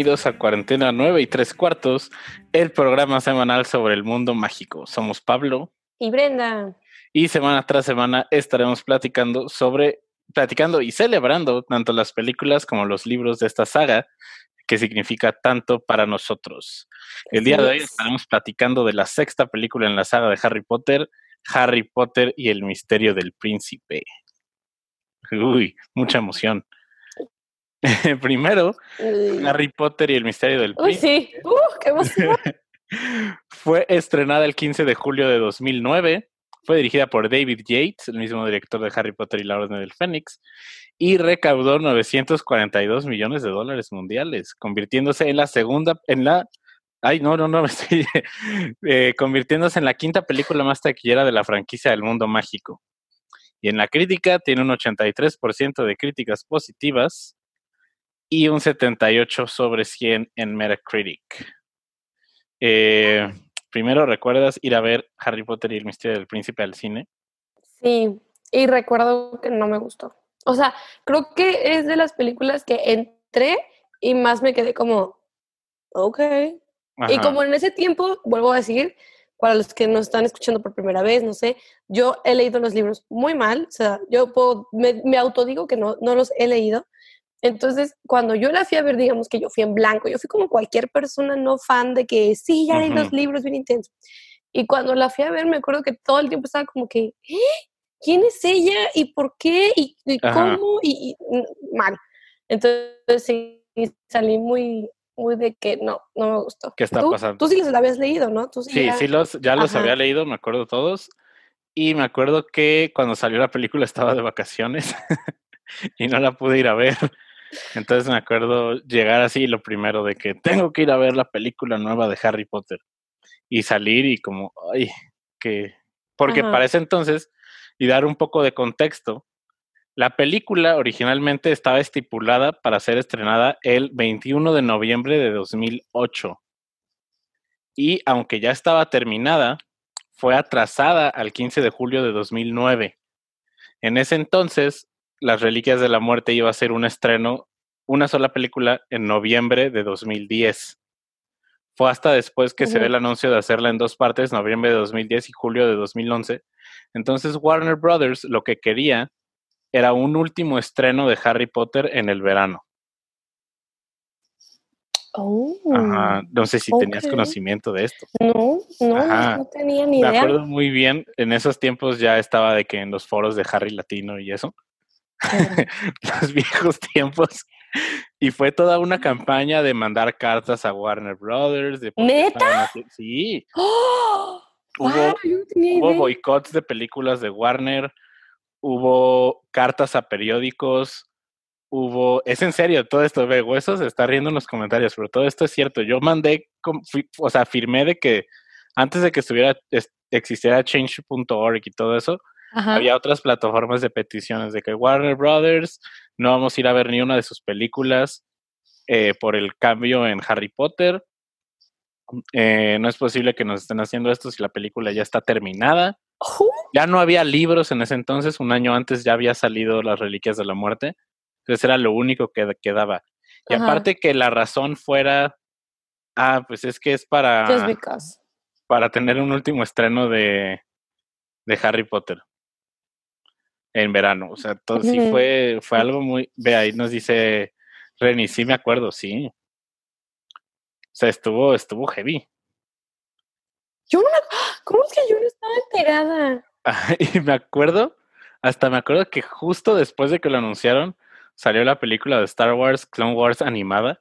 Bienvenidos a Cuarentena 9 y tres cuartos, el programa semanal sobre el mundo mágico. Somos Pablo y Brenda. Y semana tras semana estaremos platicando sobre, platicando y celebrando tanto las películas como los libros de esta saga, que significa tanto para nosotros. El día de hoy estaremos platicando de la sexta película en la saga de Harry Potter, Harry Potter y el misterio del príncipe. Uy, mucha emoción. Primero, Harry Potter y el misterio del príncipe. Uy, sí, uh, qué emoción. Fue estrenada el 15 de julio de 2009. Fue dirigida por David Yates, el mismo director de Harry Potter y la Orden del Fénix, y recaudó 942 millones de dólares mundiales, convirtiéndose en la segunda, en la, ay, no, no, no, estoy, eh, convirtiéndose en la quinta película más taquillera de la franquicia del mundo mágico. Y en la crítica tiene un 83% de críticas positivas y un 78 sobre 100 en Metacritic. Eh, primero, ¿recuerdas ir a ver Harry Potter y el misterio del príncipe al cine? Sí, y recuerdo que no me gustó. O sea, creo que es de las películas que entré y más me quedé como, ok. Y como en ese tiempo, vuelvo a decir, para los que nos están escuchando por primera vez, no sé, yo he leído los libros muy mal, o sea, yo puedo, me, me autodigo que no, no los he leído. Entonces, cuando yo la fui a ver, digamos que yo fui en blanco, yo fui como cualquier persona no fan de que sí, ya leí los libros bien intensos. Y cuando la fui a ver, me acuerdo que todo el tiempo estaba como que, ¿eh? quién es ella y por qué y, cómo y, mal. Entonces sí, salí muy, muy de que no, no me gustó. ¿Qué está pasando? Tú sí los habías leído, ¿no? sí, sí, los, ya los había leído, me acuerdo todos. Y me acuerdo que cuando salió la película estaba de vacaciones y no la pude ir a ver. Entonces me acuerdo llegar así lo primero de que tengo que ir a ver la película nueva de Harry Potter y salir y como, ay, que... Porque para ese entonces y dar un poco de contexto, la película originalmente estaba estipulada para ser estrenada el 21 de noviembre de 2008. Y aunque ya estaba terminada, fue atrasada al 15 de julio de 2009. En ese entonces, Las Reliquias de la Muerte iba a ser un estreno, una sola película en noviembre de 2010. Fue hasta después que se ve el anuncio de hacerla en dos partes, noviembre de 2010 y julio de 2011, entonces Warner Brothers lo que quería era un último estreno de Harry Potter en el verano. Oh, no sé si tenías conocimiento de esto. No, no, no tenía ni idea. Me acuerdo muy bien, en esos tiempos ya estaba de que en los foros de Harry Latino y eso, los viejos tiempos, y fue toda una campaña de mandar cartas a Warner Brothers. De ¿Neta? Sí. ¡Oh! Hubo, boicots de películas de Warner, hubo cartas a periódicos, hubo, es en serio, todo esto, ve, Huesos se está riendo en los comentarios, pero todo esto es cierto. Yo mandé, o sea, firmé de que antes de que estuviera, existiera change.org y todo eso, había otras plataformas de peticiones de que Warner Brothers no vamos a ir a ver ni una de sus películas eh, por el cambio en Harry Potter. Eh, no es posible que nos estén haciendo esto si la película ya está terminada. Ya no había libros en ese entonces, un año antes ya había salido Las Reliquias de la Muerte. Entonces era lo único que quedaba. Y aparte que la razón fuera, ah, pues es que es para, para tener un último estreno de, de Harry Potter en verano. O sea, todo sí fue, fue algo muy, ve ahí nos dice Reni, sí me acuerdo, sí. O sea, estuvo, estuvo heavy. Yo no ¿Cómo es que yo no estaba enterada? y me acuerdo, hasta me acuerdo que justo después de que lo anunciaron, salió la película de Star Wars, Clone Wars animada,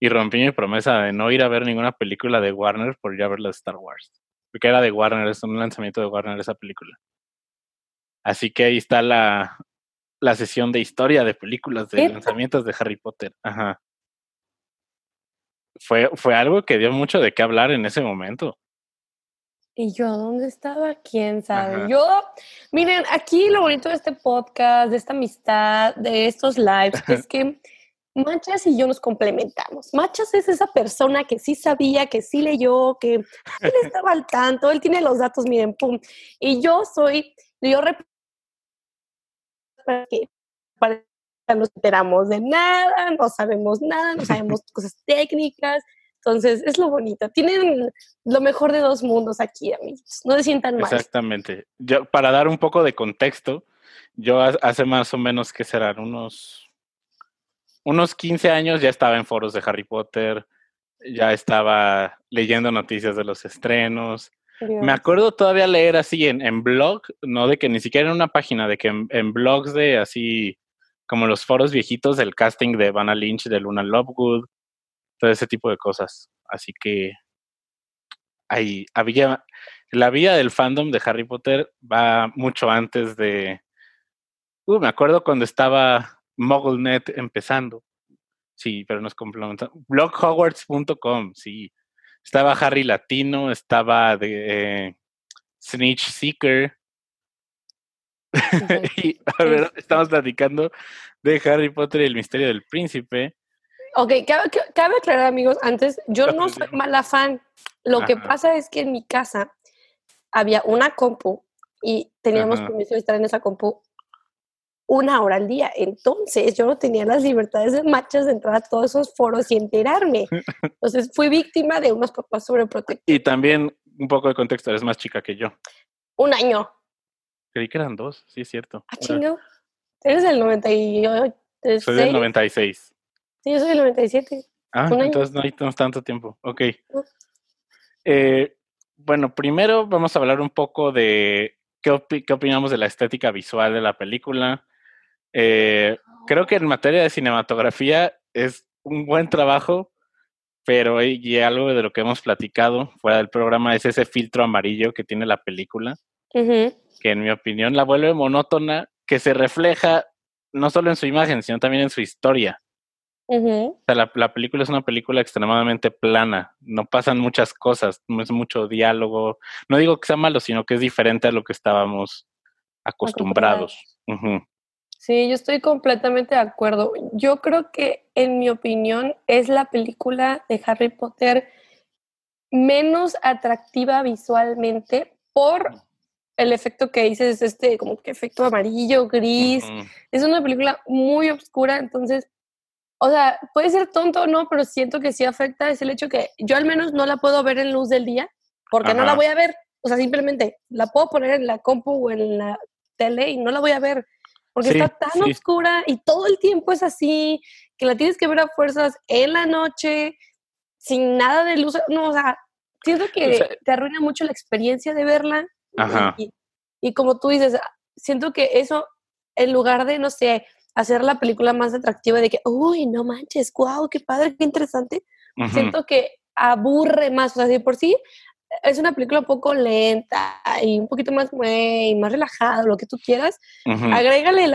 y rompí mi promesa de no ir a ver ninguna película de Warner por ir a ver la de Star Wars. Porque era de Warner, es un lanzamiento de Warner esa película. Así que ahí está la, la sesión de historia de películas de lanzamientos de Harry Potter. Ajá fue, fue algo que dio mucho de qué hablar en ese momento. ¿Y yo dónde estaba? ¿Quién sabe? Yo, miren, aquí lo bonito de este podcast, de esta amistad, de estos lives, es que Machas y yo nos complementamos. Machas es esa persona que sí sabía, que sí leyó, que él estaba al tanto, él tiene los datos, miren, pum. Y yo soy, yo para que para no enteramos de nada, no sabemos nada, no sabemos cosas técnicas. Entonces, es lo bonito. Tienen lo mejor de dos mundos aquí, amigos. No se sientan mal. Exactamente. Yo, para dar un poco de contexto, yo hace más o menos que serán unos unos 15 años ya estaba en foros de Harry Potter, ya estaba leyendo noticias de los estrenos. Me acuerdo todavía leer así en, en, blog, no de que ni siquiera en una página, de que en, blogs de así como los foros viejitos del casting de Vanna Lynch, de Luna Lovegood, todo ese tipo de cosas. Así que ahí había la vida del fandom de Harry Potter va mucho antes de. Uh, me acuerdo cuando estaba MuggleNet empezando. Sí, pero nos complementamos. BlogHogwarts.com, sí. Estaba Harry Latino, estaba de eh, Snitch Seeker. y a ver, estamos platicando de Harry Potter y el misterio del príncipe. Ok, cabe, cabe aclarar, amigos, antes, yo no soy mala fan. Lo que pasa es que en mi casa había una compu y teníamos permiso de estar en esa compu una hora al día. Entonces yo no tenía las libertades de machas de entrar a todos esos foros y enterarme. Entonces fui víctima de unos papás sobreprotectores. Y también un poco de contexto, eres más chica que yo. Un año. Creí que eran dos, sí es cierto. Ah, chingo. Eres del 98. Soy del 96. Sí, yo soy del 97. Ah, entonces no hay tanto tiempo. Ok. Eh, bueno, primero vamos a hablar un poco de qué, qué opinamos de la estética visual de la película, eh, creo que en materia de cinematografía es un buen trabajo, pero y algo de lo que hemos platicado fuera del programa es ese filtro amarillo que tiene la película, que en mi opinión la vuelve monótona, que se refleja no solo en su imagen, sino también en su historia. O sea, la, la, película es una película extremadamente plana, no pasan muchas cosas, no es mucho diálogo. No digo que sea malo, sino que es diferente a lo que estábamos acostumbrados. Sí, yo estoy completamente de acuerdo. Yo creo que, en mi opinión, es la película de Harry Potter menos atractiva visualmente por el efecto que dices, este como que efecto amarillo, gris. Es una película muy oscura, entonces, o sea, puede ser tonto o no, pero siento que sí afecta es el hecho que yo al menos no la puedo ver en luz del día, porque no la voy a ver. O sea, simplemente la puedo poner en la compu o en la tele y no la voy a ver porque está tan oscura y todo el tiempo es así, que la tienes que ver a fuerzas en la noche, sin nada de luz. No, o sea, siento que te arruina mucho la experiencia de verla. Ajá. Y, como tú dices, siento que eso, en lugar de, no sé, hacer la película más atractiva de que, uy, no manches, wow, qué padre, qué interesante, siento que aburre más. O sea, de por sí es una película un poco lenta y un poquito más y más relajada, lo que tú quieras. Agrégale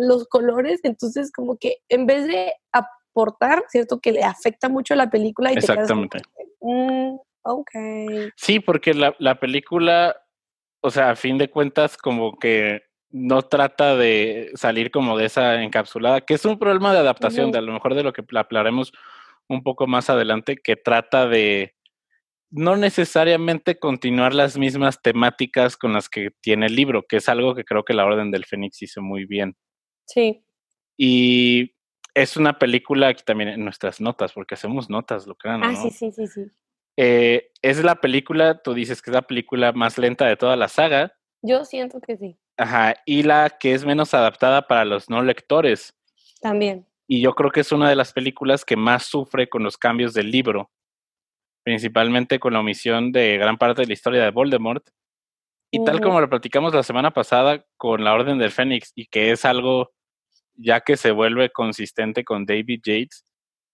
los colores, entonces como que en vez de aportar, cierto que le afecta mucho a la película y Exactamente. te quedas mm, ok. Sí, porque la, la película, o sea, a fin de cuentas, como que no trata de salir como de esa encapsulada, que es un problema de adaptación, de a lo mejor de lo que hablaremos un poco más adelante, que trata de no necesariamente continuar las mismas temáticas con las que tiene el libro, que es algo que creo que la Orden del Fénix hizo muy bien. Sí. Y es una película aquí también en nuestras notas, porque hacemos notas, lo crean. Ah, sí, sí, sí, sí. Eh, es la película, tú dices que es la película más lenta de toda la saga. Yo siento que sí. Ajá, y la que es menos adaptada para los no lectores. También. Y yo creo que es una de las películas que más sufre con los cambios del libro principalmente con la omisión de gran parte de la historia de Voldemort. Y tal como lo platicamos la semana pasada con la Orden del Fénix, y que es algo ya que se vuelve consistente con David Yates,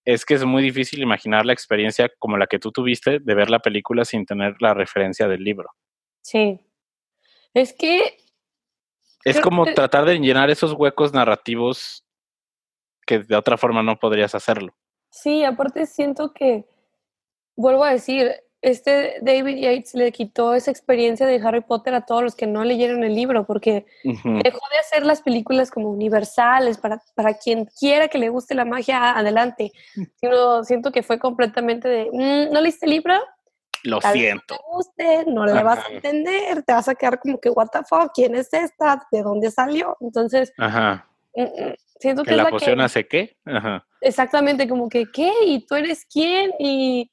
es que es muy difícil imaginar la experiencia como la que tú tuviste de ver la película sin tener la referencia del libro. Sí. Es que... Es como tratar de llenar esos huecos narrativos que de otra forma no podrías hacerlo. Sí, aparte siento que vuelvo a decir, este David Yates le quitó esa experiencia de Harry Potter a todos los que no leyeron el libro, porque dejó de hacer las películas como universales para, para quien quiera que le guste la magia, adelante. Sino siento que fue completamente de, mm, ¿no leíste el libro? Lo siento. No te guste, no le vas a entender, te vas a quedar como que, what the fuck, ¿quién es esta? ¿De dónde salió? Entonces, Ajá. Mm, mm, siento que, ¿Que la, es poción que, hace qué? Ajá. Exactamente, como que, ¿qué? ¿Y tú eres quién? Y,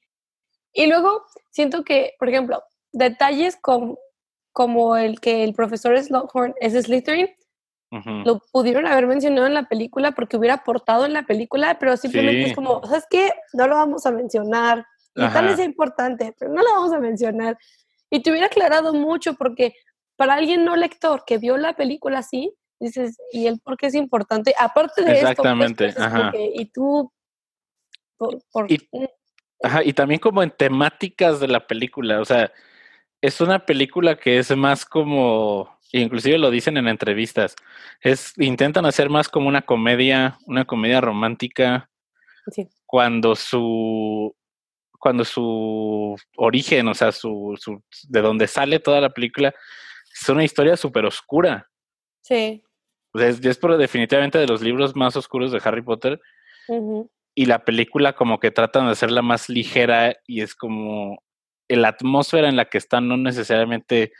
y luego siento que, por ejemplo, detalles como, como el que el profesor Slughorn es Slytherin, lo pudieron haber mencionado en la película porque hubiera aportado en la película, pero simplemente Sí. es como, ¿sabes qué? No lo vamos a mencionar. Y tal Ajá. sea importante, pero no lo vamos a mencionar. Y te hubiera aclarado mucho porque para alguien no lector que vio la película así, dices, ¿y él por qué es importante? Aparte de Exactamente, esto, pues, es como ajá. que, y tú, por, por- Y- Ajá, y también como en temáticas de la película, o sea, es una película que es más como, inclusive lo dicen en entrevistas, es intentan hacer más como una comedia, una comedia romántica sí, cuando su cuando su origen, o sea, su, su de donde sale toda la película es una historia súper oscura. sí, O sea, es, es por- definitivamente de los libros más oscuros de Harry Potter y la película como que tratan de hacerla más ligera y es como la atmósfera en la que están no necesariamente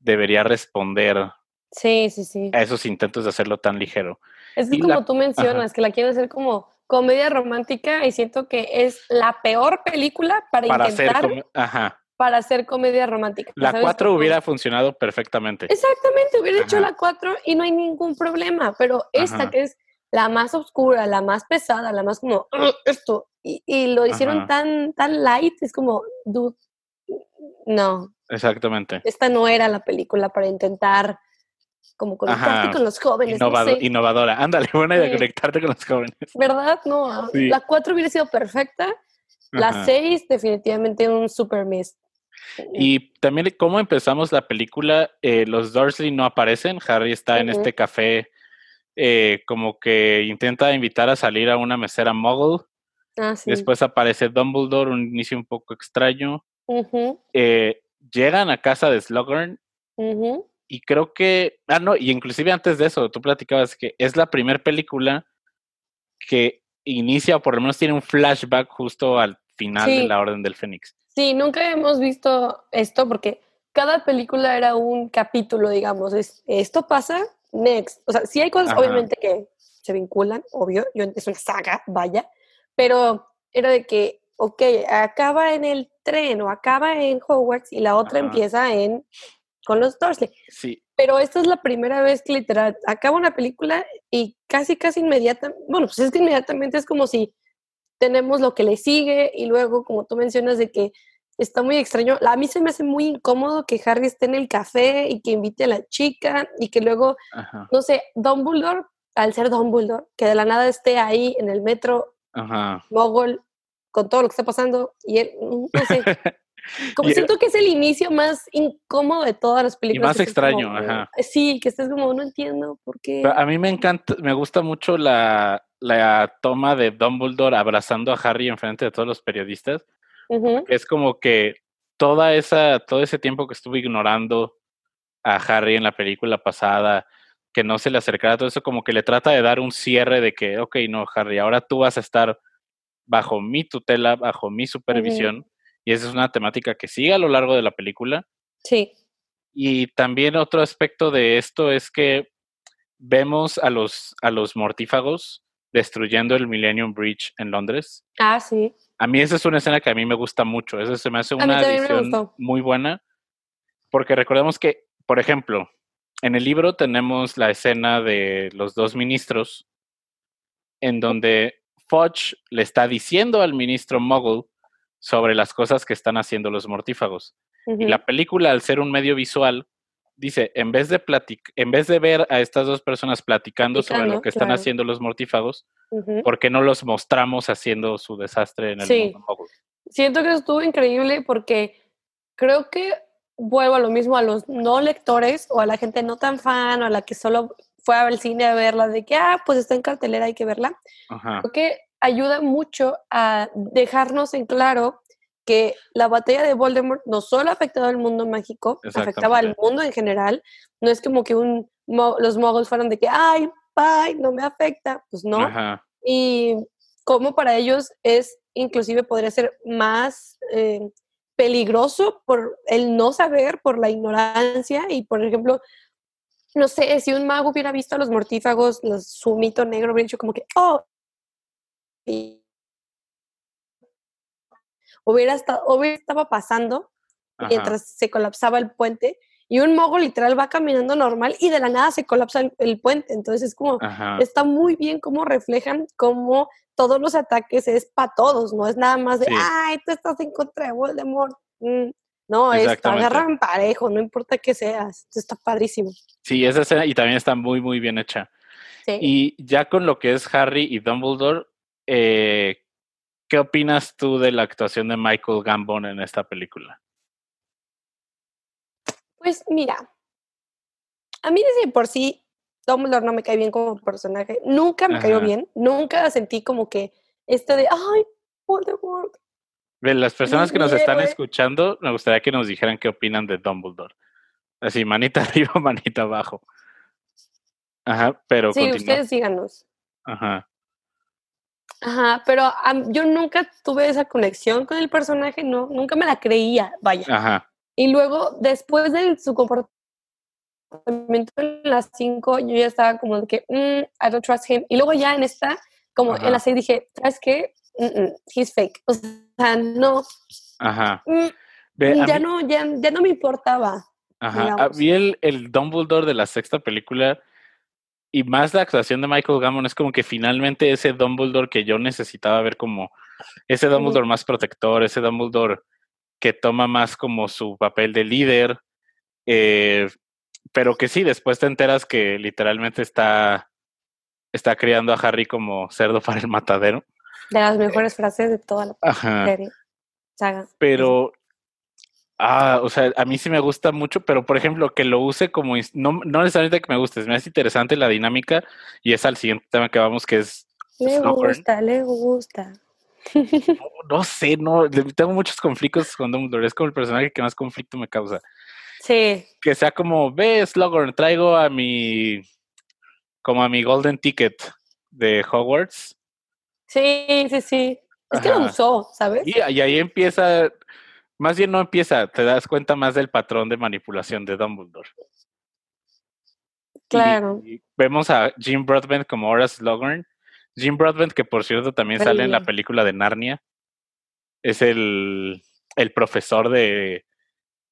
debería responder sí, sí, sí. a esos intentos de hacerlo tan ligero. Es que y como la- tú mencionas, que la quieren hacer como comedia romántica y siento que es la peor película para, Para hacer intentar como, ajá, para hacer comedia romántica. la ¿sabes? 4 Como- hubiera funcionado perfectamente. Exactamente, hubiera hecho la 4 y no hay ningún problema, pero esta Ajá. que es la más oscura, la más pesada, la más como "Ugh, esto, y, y lo hicieron tan, tan light, es como, dude, no, Exactamente. esta no era la película para intentar como conectarte Ajá. con los jóvenes, no Innovado- sé. Innovadora. Ándale, buena idea Sí. conectarte con los jóvenes. ¿Verdad? No, Sí. la 4 hubiera sido perfecta, la Ajá. 6 definitivamente un super miss. Y también cómo empezamos la película, eh, los Dursley no aparecen, Harry está en este café eh, como que intenta invitar a salir a una mesera muggle, Ah, sí. después aparece Dumbledore, un inicio un poco extraño, eh, llegan a casa de Slughorn ujú. Y creo que, ah no, y inclusive antes de eso, tú platicabas que es la primera película que inicia o por lo menos tiene un flashback justo al final de la Orden del Fénix. Sí, nunca hemos visto esto porque cada película era un capítulo, digamos. Es, esto pasa, next. O sea, sí hay cosas, Ajá. obviamente, que se vinculan, obvio. Yo, es una saga, vaya. Pero era de que, ok, acaba en el tren o acaba en Hogwarts y la otra Ajá. empieza en con los Dursley. Sí, Pero esta es la primera vez que literal acaba una película y casi, casi inmediata, bueno, pues es que inmediatamente es como si tenemos lo que le sigue y luego, como tú mencionas, de que está muy extraño. A mí se me hace muy incómodo que Harry esté en el café y que invite a la chica y que luego, ajá, no sé, Dumbledore, al ser Dumbledore, que de la nada esté ahí en el metro ajá. mogol con todo lo que está pasando y él, no sé, como Y- siento que es el inicio más incómodo de todas las películas. más estés como, extraño, ajá. Sí, que estés como, no entiendo por qué. Pero a mí me encanta, me gusta mucho la, la toma de Dumbledore abrazando a Harry enfrente de todos los periodistas. Es como que toda esa, todo ese tiempo que estuve ignorando a Harry en la película pasada, que no se le acercara todo eso, como que le trata de dar un cierre de que, ok, no, Harry, ahora tú vas a estar bajo mi tutela, bajo mi supervisión. Y esa es una temática que sigue a lo largo de la película. Sí, Y también otro aspecto de esto es que vemos a los, a los mortífagos destruyendo el Millennium Bridge en Londres. ah, sí. A mí esa es una escena que a mí me gusta mucho. Esa se me hace una me edición muy buena. Porque recordemos que, por ejemplo, en el libro tenemos la escena de los dos ministros en donde Fudge le está diciendo al ministro Muggle sobre las cosas que están haciendo los mortífagos. Y Ujú, la película, al ser un medio visual, dice, en vez de platic en vez de ver a estas dos personas platicando, sobre lo que están claro. haciendo los mortífagos, ujú. ¿por qué no los mostramos haciendo su desastre en el Sí. mundo? Siento que estuvo increíble porque creo que vuelvo a lo mismo a los no lectores o a la gente no tan fan o a la que solo fue al cine a verla de que, ah, pues está en cartelera, hay que verla. Ajá. Creo que ayuda mucho a dejarnos en claro que la batalla de Voldemort no solo afectaba al mundo mágico, afectaba al mundo en general. No es como que un, los muggles fueran de que, ay, bye, no me afecta. Pues no. Y como para ellos es, inclusive podría ser más eh, peligroso por el no saber, por la ignorancia y, por ejemplo, no sé, si un mago hubiera visto a los mortífagos, los, su mito negro, hubiera dicho como que, oh, hubiera estado, hubiera estaba pasando mientras se colapsaba el puente y un mogo literal va caminando normal y de la nada se colapsa el, puente. Entonces es como, está muy bien cómo reflejan cómo todos los ataques es para todos, no es nada más de, ay, tú estás en contra de Voldemort. Mm, no, es, agarran parejo, no importa qué seas, está padrísimo. Sí, esa escena y también está muy, muy bien hecha. Y ya con lo que es Harry y Dumbledore, eh, ¿qué opinas tú de la actuación de Michael Gambon en esta película? Pues mira, a mí desde por sí Dumbledore no me cae bien como personaje. Nunca me cayó bien. Nunca sentí como que este de, ay, Voldemort. las personas que nos están escuchando, me gustaría que nos dijeran qué opinan de Dumbledore. Así, manita arriba, manita abajo. Ajá, pero. Sí, ustedes díganos. Ajá. Ajá, pero yo nunca tuve esa conexión con el personaje, no, nunca me la creía, vaya. Ajá. Y luego, después de su comportamiento en las 5, yo ya estaba como de que, mm, I don't trust him. Y luego ya en esta, como en las 6 dije, ¿sabes qué? Mm he's fake. O sea, no. Ajá. Mm, ya, no, ya, ya, no me importaba. Ajá. Vi el, el Dumbledore de la sexta película y más la actuación de Michael Gambon es como que finalmente ese Dumbledore que yo necesitaba ver como ese Dumbledore más protector, ese Dumbledore que toma más como su papel de líder, eh, pero que sí, después te enteras que literalmente está, está criando a Harry como cerdo para el matadero. De las mejores frases de toda la serie. Pero Ah, o sea, a mí sí me gusta mucho, pero por ejemplo, que lo use como, no, no necesariamente que me guste, me hace interesante la dinámica y es al siguiente tema que vamos, que es... Le gusta, le gusta. No, sé, no, tengo muchos conflictos con Dumbledore, es como el personaje que más conflicto me causa. Sí. Que sea como, ve, Slughorn, traigo a mi, como a mi Golden Ticket de Hogwarts. Sí, sí, sí. Es que lo usó, ¿sabes? y ahí empieza, más bien no empieza, te das cuenta más del patrón de manipulación de Dumbledore. Claro. vemos a Jim Broadbent como Horace Slughorn. Jim Broadbent, que por cierto también sale en la película de Narnia, es el, el profesor de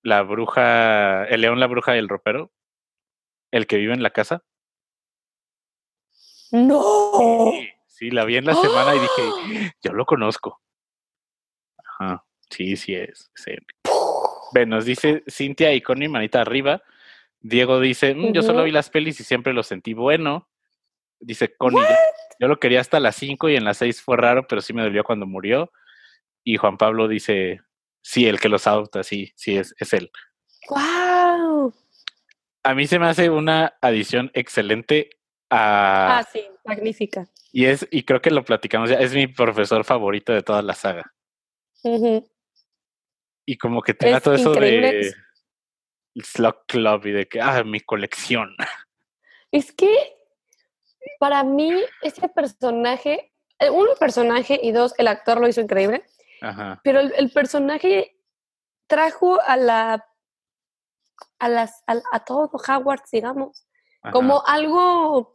la bruja, el león, la bruja y el ropero, el que vive en la casa. No. Sí, la vi en la semana y dije, yo lo conozco. Ajá. Sí, sí es. Sí. nos dice Cintia y con mi manita arriba. Diego dice, mm, yo solo vi las pelis y siempre lo sentí bueno. Dice Connie, yo, lo quería hasta las 5 y en las 6 fue raro, pero sí me dolió cuando murió. Y Juan Pablo dice, sí, el que los adopta, sí, sí, es, es él. ¡Wow! A mí se me hace una adición excelente a... Ah, sí, magnífica. Y, es, y creo que lo platicamos ya, es mi profesor favorito de toda la saga y como que tenga todo eso de Slug Club y de que, ah, mi colección. Es que para mí ese personaje, eh, uno, el personaje y dos, el actor lo hizo increíble. Ajá. Pero el, personaje trajo a la a las a, todo Hogwarts, digamos, como algo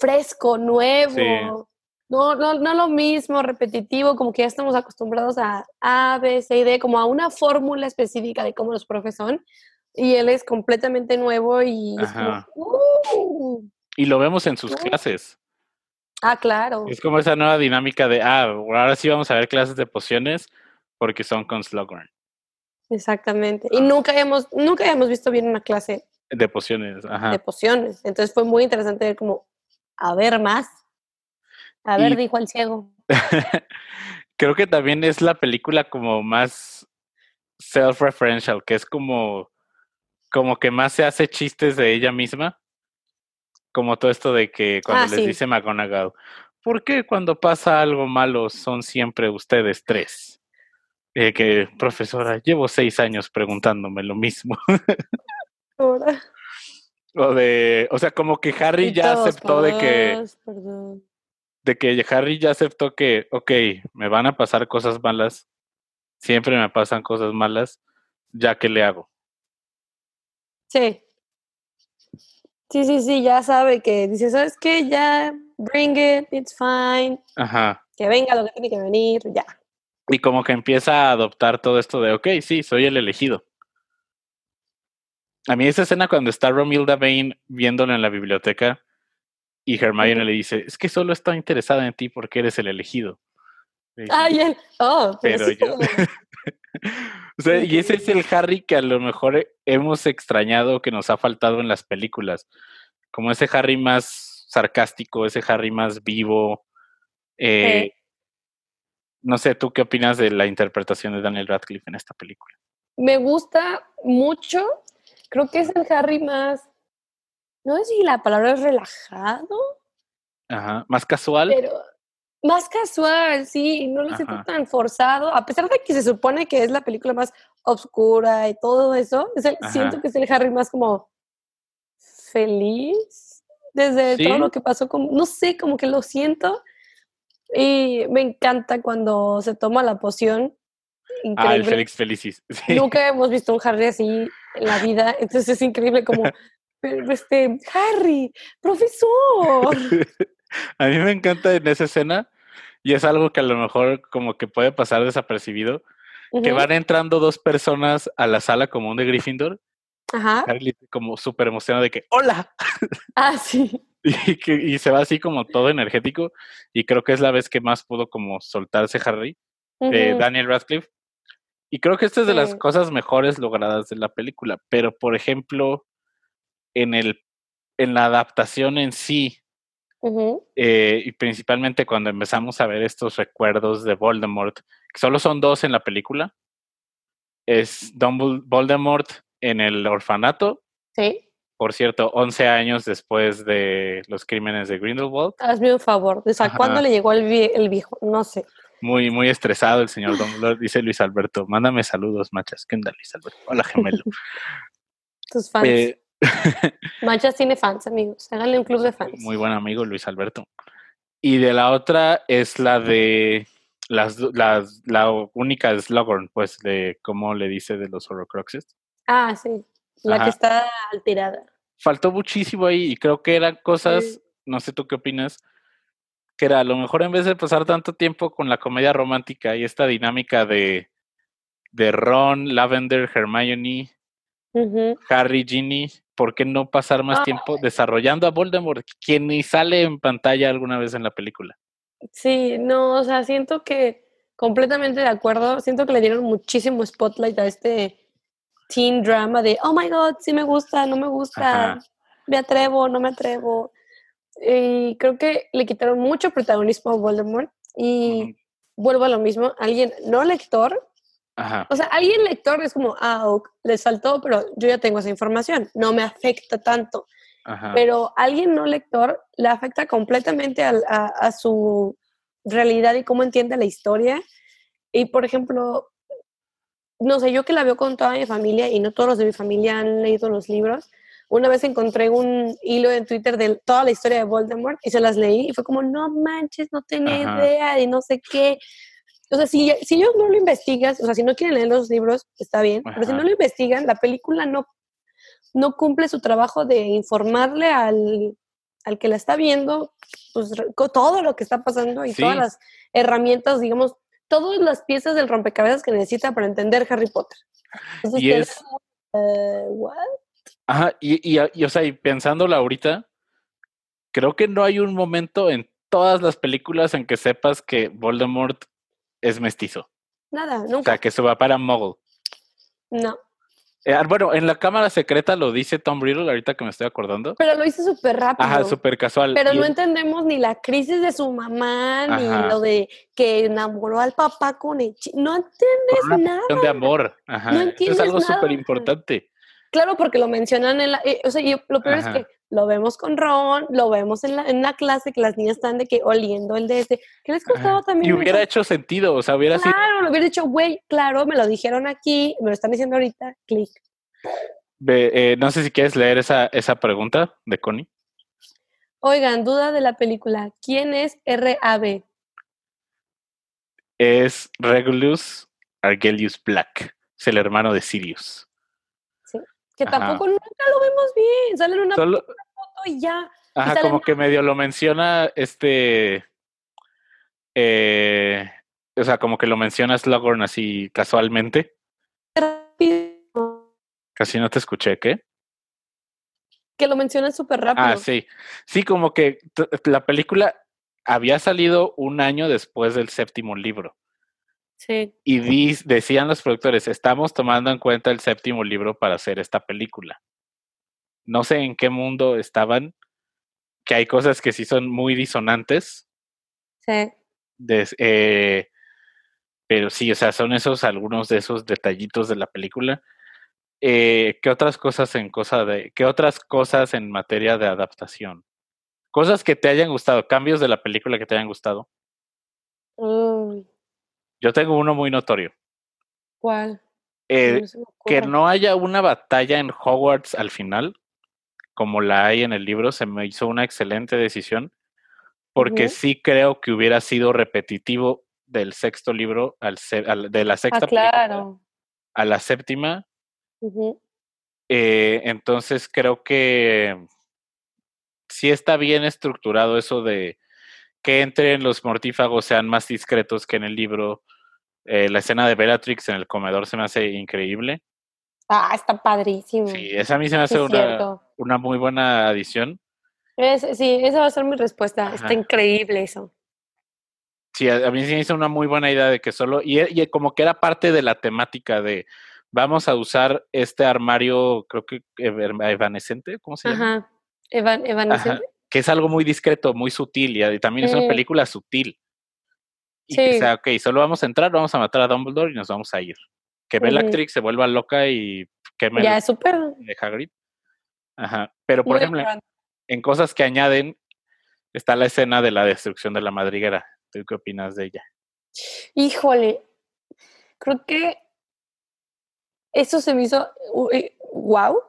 fresco, nuevo, no, no, no lo mismo, repetitivo, como que ya estamos acostumbrados a A, B, C y D, como a una fórmula específica de cómo los profes son. Y él es completamente nuevo y es como, uh". Y lo vemos en sus clases. Ah, claro. Es como esa nueva dinámica de, ah, ahora sí vamos a ver clases de pociones porque son con Slughorn. Exactamente. Y nunca hemos, nunca hemos visto bien una clase de pociones. Ajá. De pociones. Entonces fue muy interesante ver como, a ver más. A ver, dijo el ciego. Creo que también es la película como más self-referential, que es como, como que más se hace chistes de ella misma. Como todo esto de que cuando ah, les dice McGonagall, ¿por qué cuando pasa algo malo son siempre ustedes tres? Eh, que, profesora, llevo seis años preguntándome lo mismo. O de, o sea, como que Harry ya aceptó de que, de que Harry ya aceptó que, ok, me van a pasar cosas malas, siempre me pasan cosas malas, ya que le hago. Sí. Sí, sí, sí, ya sabe que dice, ¿sabes qué? Ya, bring it, it's fine. Ajá. Que venga lo que tiene que venir, ya. Y como que empieza a adoptar todo esto de, ok, sí, soy el elegido. A mí esa escena cuando está Romilda Bain viéndolo en la biblioteca y Hermione le dice, es que solo está interesada en ti porque eres el elegido. Ah, y él, oh, pero, yo... o sea, y ese es el Harry que a lo mejor hemos extrañado que nos ha faltado en las películas. Como ese Harry más sarcástico, ese Harry más vivo. Eh, no sé, ¿tú qué opinas de la interpretación de Daniel Radcliffe en esta película? Me gusta mucho. Creo que es el Harry más. No sé si la palabra es relajado. Ajá, más casual. Pero más casual, sí, no lo siento tan forzado, a pesar de que se supone que es la película más oscura y todo eso, siento que es el Harry más como feliz desde todo lo que pasó, como, no sé, como que lo siento y me encanta cuando se toma la poción. Increíble. Ah, el Félix Felicis. Nunca hemos visto un Harry así en la vida, entonces es increíble como, este, Harry, profesor. A mí me encanta en esa escena, y es algo que a lo mejor como que puede pasar desapercibido, que van entrando dos personas a la sala común de Gryffindor. Ajá. Harry como súper emocionado de que, ¡hola! Ah, sí. y, que, y se va así como todo energético, y creo que es la vez que más pudo como soltarse Harry, eh, Daniel Radcliffe. Y creo que esta es de las cosas mejores logradas de la película, pero por ejemplo, en, el, en la adaptación en sí, eh, y principalmente cuando empezamos a ver estos recuerdos de Voldemort, que solo son dos en la película, es Voldemort en el orfanato. Sí. Por cierto, 11 años después de los crímenes de Grindelwald. Hazme un favor, ¿desde cuándo le llegó el, el, viejo? No sé. Muy, muy estresado el señor Dumbledore, dice Luis Alberto. Mándame saludos, machas. ¿Qué onda, Luis Alberto? Hola, gemelo. Tus fans. Eh, Manchas tiene fans, amigos. Háganle un club de fans. Muy buen amigo, Luis Alberto. Y de la otra es la de las, las la única Slughorn, pues, de cómo le dice de los Horrocruxes. Ah, sí. La que está alterada. Faltó muchísimo ahí y creo que eran cosas, no sé tú qué opinas, que era a lo mejor en vez de pasar tanto tiempo con la comedia romántica y esta dinámica de, de Ron, Lavender, Hermione, Harry, Ginny, ¿por qué no pasar más tiempo desarrollando a Voldemort, quien ni sale en pantalla alguna vez en la película? Sí, no, o sea, siento que completamente de acuerdo, siento que le dieron muchísimo spotlight a este teen drama de, oh my god, sí me gusta, no me gusta, me atrevo, no me atrevo. Y creo que le quitaron mucho protagonismo a Voldemort y vuelvo a lo mismo, alguien no lector o sea, alguien lector es como, ah, les faltó, pero yo ya tengo esa información, no me afecta tanto. Pero alguien no lector le afecta completamente a, a, su realidad y cómo entiende la historia. Y, por ejemplo, no sé, yo que la veo con toda mi familia y no todos los de mi familia han leído los libros, una vez encontré un hilo en Twitter de toda la historia de Voldemort y se las leí y fue como, no manches, no tenía idea y no sé qué o sea, si, si ellos no lo investigan, o sea, si no quieren leer los libros, está bien, pero si no lo investigan, la película no, no cumple su trabajo de informarle al, al que la está viendo, pues todo lo que está pasando y todas las herramientas, digamos, todas las piezas del rompecabezas que necesita para entender Harry Potter. y es... Eh, ¿what? Ajá, y, y, y, o sea, y pensándolo ahorita, creo que no hay un momento en todas las películas en que sepas que Voldemort es mestizo. Nada, nunca. O sea, que se va para Muggle. No. Eh, ah, bueno, en la cámara secreta lo dice Tom Riddle, ahorita que me estoy acordando. Pero lo hizo súper rápido. Ajá, súper casual. Pero no entendemos ni la crisis de su mamá, ni lo de que enamoró al papá con el No entiendes nada. de amor. Ajá. No entiendes Es algo súper importante. Claro, porque lo mencionan en la... Eh, o sea, lo peor es que lo vemos con Ron, lo vemos en la, en la clase que las niñas están de que oliendo el de este. ¿Qué les costaba también? Y hubiera hecho sentido, o sea, hubiera sido. Claro, lo hubiera dicho, güey, claro, me lo dijeron aquí, me lo están diciendo ahorita, clic. Eh, no sé si quieres leer esa, esa pregunta de Connie. Oigan, duda de la película. ¿Quién es RAB? Es Regulus Argelius Black. Es el hermano de Sirius. Que tampoco nunca lo vemos bien. Sale una, foto y ya. Ajá, como que medio lo menciona este. Eh, o sea, como que lo menciona Slughorn así casualmente. Casi no te escuché, ¿qué? Que lo mencionan súper rápido. Ah, sí. Sí, como que la película había salido un año después del séptimo libro. Sí. Y decían los productores, estamos tomando en cuenta el séptimo libro para hacer esta película. No sé en qué mundo estaban, que hay cosas que sí son muy disonantes. Sí. Eh, pero sí, o sea, son esos algunos de esos detallitos de la película eh, ¿qué otras cosas en cosa de, qué otras cosas en materia de adaptación? Cosas que te hayan gustado, cambios de la película que te hayan gustado. Yo tengo uno muy notorio. ¿Cuál? Eh, que no haya una batalla en Hogwarts al final, como la hay en el libro, se me hizo una excelente decisión, porque sí creo que hubiera sido repetitivo del sexto libro al, de la sexta ah, a la séptima. Eh, entonces creo que sí está bien estructurado eso de que entren los mortífagos sean más discretos que en el libro. Eh, la escena de Bellatrix en el comedor se me hace increíble. Ah, está padrísimo. Sí, esa a mí se me hace una, una, muy buena adición. sí, esa va a ser mi respuesta. Está increíble eso. Sí, a, mí se me hizo una muy buena idea de que solo, y, y como que era parte de la temática de vamos a usar este armario, creo que evanescente, ¿cómo se llama? Ajá, evanescente. Que es algo muy discreto, muy sutil, y también es una película sutil. Y sí. que sea, ok, solo vamos a entrar, vamos a matar a Dumbledore y nos vamos a ir. Que Bellatrix se vuelva loca y que me Ya es súper. De Hagrid. Ajá. Pero, por ejemplo, en cosas que añaden, está la escena de la destrucción de la madriguera. ¿Tú qué opinas de ella? Híjole, creo que eso se me hizo wow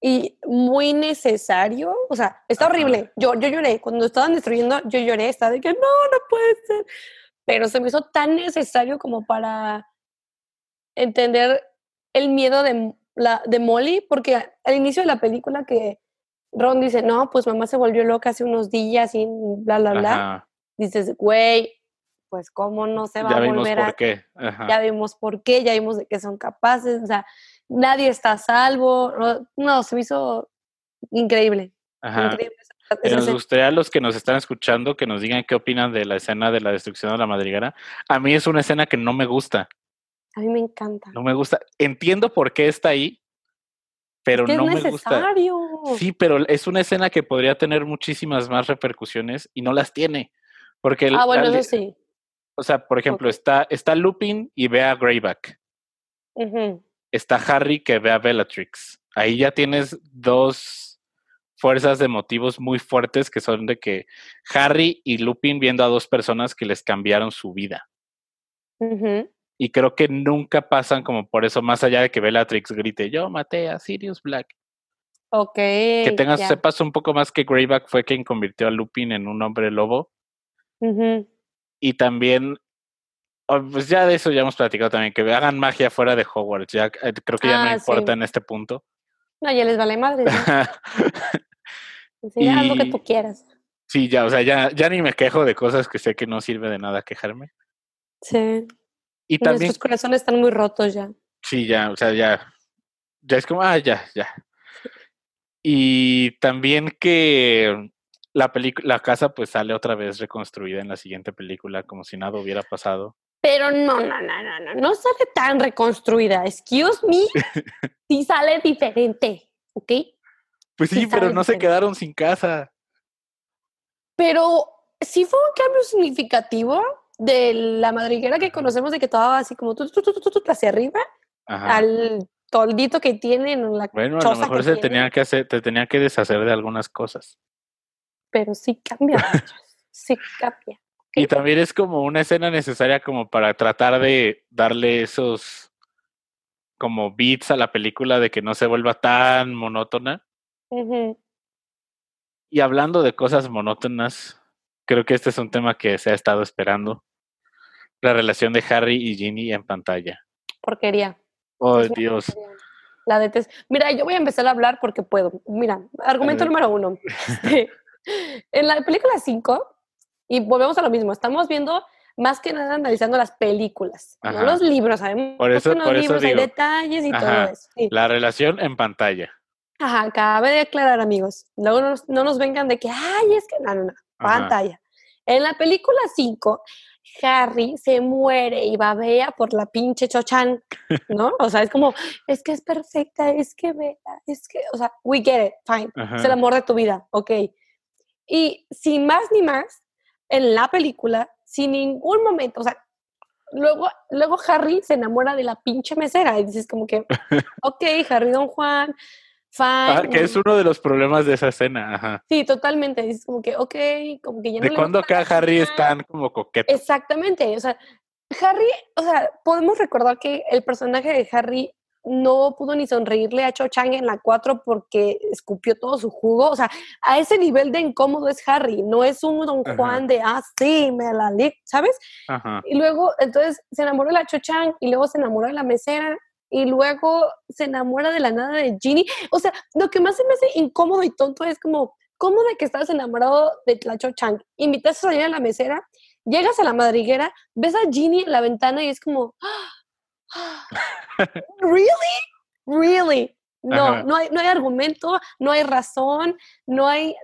y muy necesario. O sea, está horrible. Yo, yo lloré. Cuando estaban destruyendo, yo lloré. Estaba de que no, no puede ser. Pero se me hizo tan necesario como para entender el miedo de, la, de Molly, porque al inicio de la película que Ron dice, no, pues mamá se volvió loca hace unos días y bla, bla, bla. Dices, güey, pues cómo no se va a volver por Qué. Ya vimos por qué, ya vimos de qué son capaces, o sea, nadie está a salvo. No, se me hizo increíble. Ajá. nos gustaría a los que nos están escuchando que nos digan qué opinan de la escena de la destrucción de la madriguera. A mí es una escena que no me gusta. A mí me encanta. No me gusta. Entiendo por qué está ahí, pero no me gusta. Sí, pero es una escena que podría tener muchísimas más repercusiones y no las tiene. Porque ah, bueno, eso sí. O sea, por ejemplo, está, está Lupin y ve a Greyback. Está Harry que ve a Bellatrix. Ahí ya tienes dos fuerzas de motivos muy fuertes que son de que Harry y Lupin viendo a dos personas que les cambiaron su vida. Y creo que nunca pasan como por eso, más allá de que Bellatrix grite, yo maté a Sirius Black. Ok. Que tengas, sepas un poco más que Greyback fue quien convirtió a Lupin en un hombre lobo. Y también, pues ya de eso ya hemos platicado también, que hagan magia fuera de Hogwarts. Ya, eh, creo que ya no ah, importa en este punto. No, ya les vale madre. sí, haz lo que tú quieras. Sí, ya, o sea, ya, ya ni me quejo de cosas que sé que no sirve de nada quejarme. Sí. Y también. Nuestros corazones están muy rotos ya. Sí, ya, o sea, ya. Ya es como, ah, ya, ya. Y también que la, la casa pues sale otra vez reconstruida en la siguiente película como si nada hubiera pasado. Pero no, no, no, no, no, no sale tan reconstruida. Excuse me. sí sale diferente, ¿ok? Pues sí, pero no se quedaron sin casa. Pero sí fue un cambio significativo de la madriguera que conocemos de que estaba así como tú, tú, tú, tú, hacia arriba al toldito que tiene en la Bueno, a lo mejor se tenía que hacer, te tenía que deshacer de algunas cosas. Pero sí cambia, sí cambia. Y también es como una escena necesaria como para tratar de darle esos como beats a la película de que no se vuelva tan monótona. Y hablando de cosas monótonas, creo que este es un tema que se ha estado esperando. La relación de Harry y Ginny en pantalla. Porquería. Oh, Dios. La detesto. Mira, yo voy a empezar a hablar porque puedo. Mira, argumento número uno. en la película 5, y volvemos a lo mismo, estamos viendo más que nada analizando las películas, no los libros, sabemos por eso, los libros hay detalles y todo eso. La relación en pantalla. Ajá, cabe de aclarar, amigos. Luego no nos, vengan de que, ay, es que no, no, no, pantalla. En la película 5, Harry se muere y babea por la pinche Chochan, ¿no? O sea, es como, es que es perfecta, es que vea, es que, o sea, we get it, fine, es el amor de tu vida, ok. Y sin más ni más, en la película, sin ningún momento, o sea, luego, luego Harry se enamora de la pinche mesera y dices como que, ok, Harry Don Juan, Ah, que es uno de los problemas de esa escena, ajá. Sí, totalmente. Es como que, ok, como que ya no ¿De cuándo acá Harry es tan como coqueto? Exactamente. O sea, Harry, o sea, podemos recordar que el personaje de Harry no pudo ni sonreírle a Cho Chang en la 4 porque escupió todo su jugo. O sea, a ese nivel de incómodo es Harry, no es un Don Juan de, ah, sí, me la lick, ¿sabes? Ajá. Y luego, entonces, se enamoró de la Cho Chang y luego se enamoró de la mesera y luego se enamora de la nada de Ginny. O sea, lo que más se me hace incómodo y tonto es como, ¿cómo de que estás enamorado de Tlacho Chang? Invitas a salir a la mesera, llegas a la madriguera, ves a Ginny en la ventana y es como, ¿really? ¿Really? No, no hay, no hay argumento, no hay razón, no hay,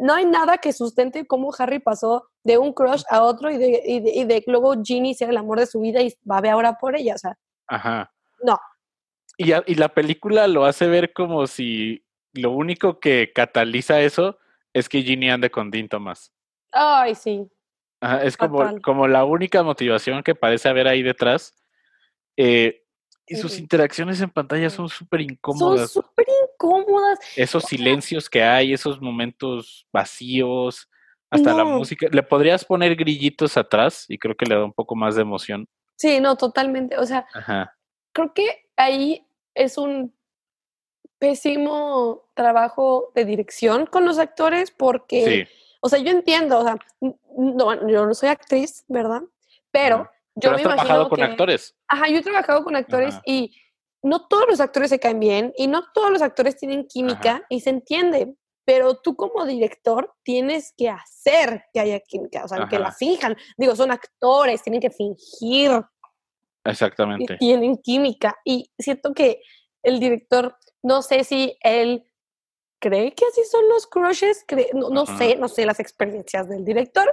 no hay nada que sustente cómo Harry pasó de un crush a otro y de, y de, y de luego Ginny sea el amor de su vida y va a ver ahora por ella. O sea, Ajá. no, y, y la película lo hace ver como si lo único que cataliza eso es que Ginny ande con Dean Thomas. Ay, sí. es como, como la única motivación que parece haber ahí detrás. Eh, y sus interacciones en pantalla son súper incómodas. Son súper incómodas. Esos silencios que hay, esos momentos vacíos, hasta la música. Le podrías poner grillitos atrás y creo que le da un poco más de emoción. Sí, no, totalmente. O sea, creo que ahí es un pésimo trabajo de dirección con los actores porque, o sea, yo entiendo, o sea, no, yo no soy actriz, ¿verdad? Pero yo me he trabajado con actores. Ajá, yo he trabajado con actores y no todos los actores se caen bien y no todos los actores tienen química y se entiende, pero tú como director tienes que hacer que haya química, o sea, que la fijan. Digo, son actores, tienen que fingir Exactamente. tienen química. Y siento que el director, no sé si él cree que así son los crushes, no, sé, no sé las experiencias del director,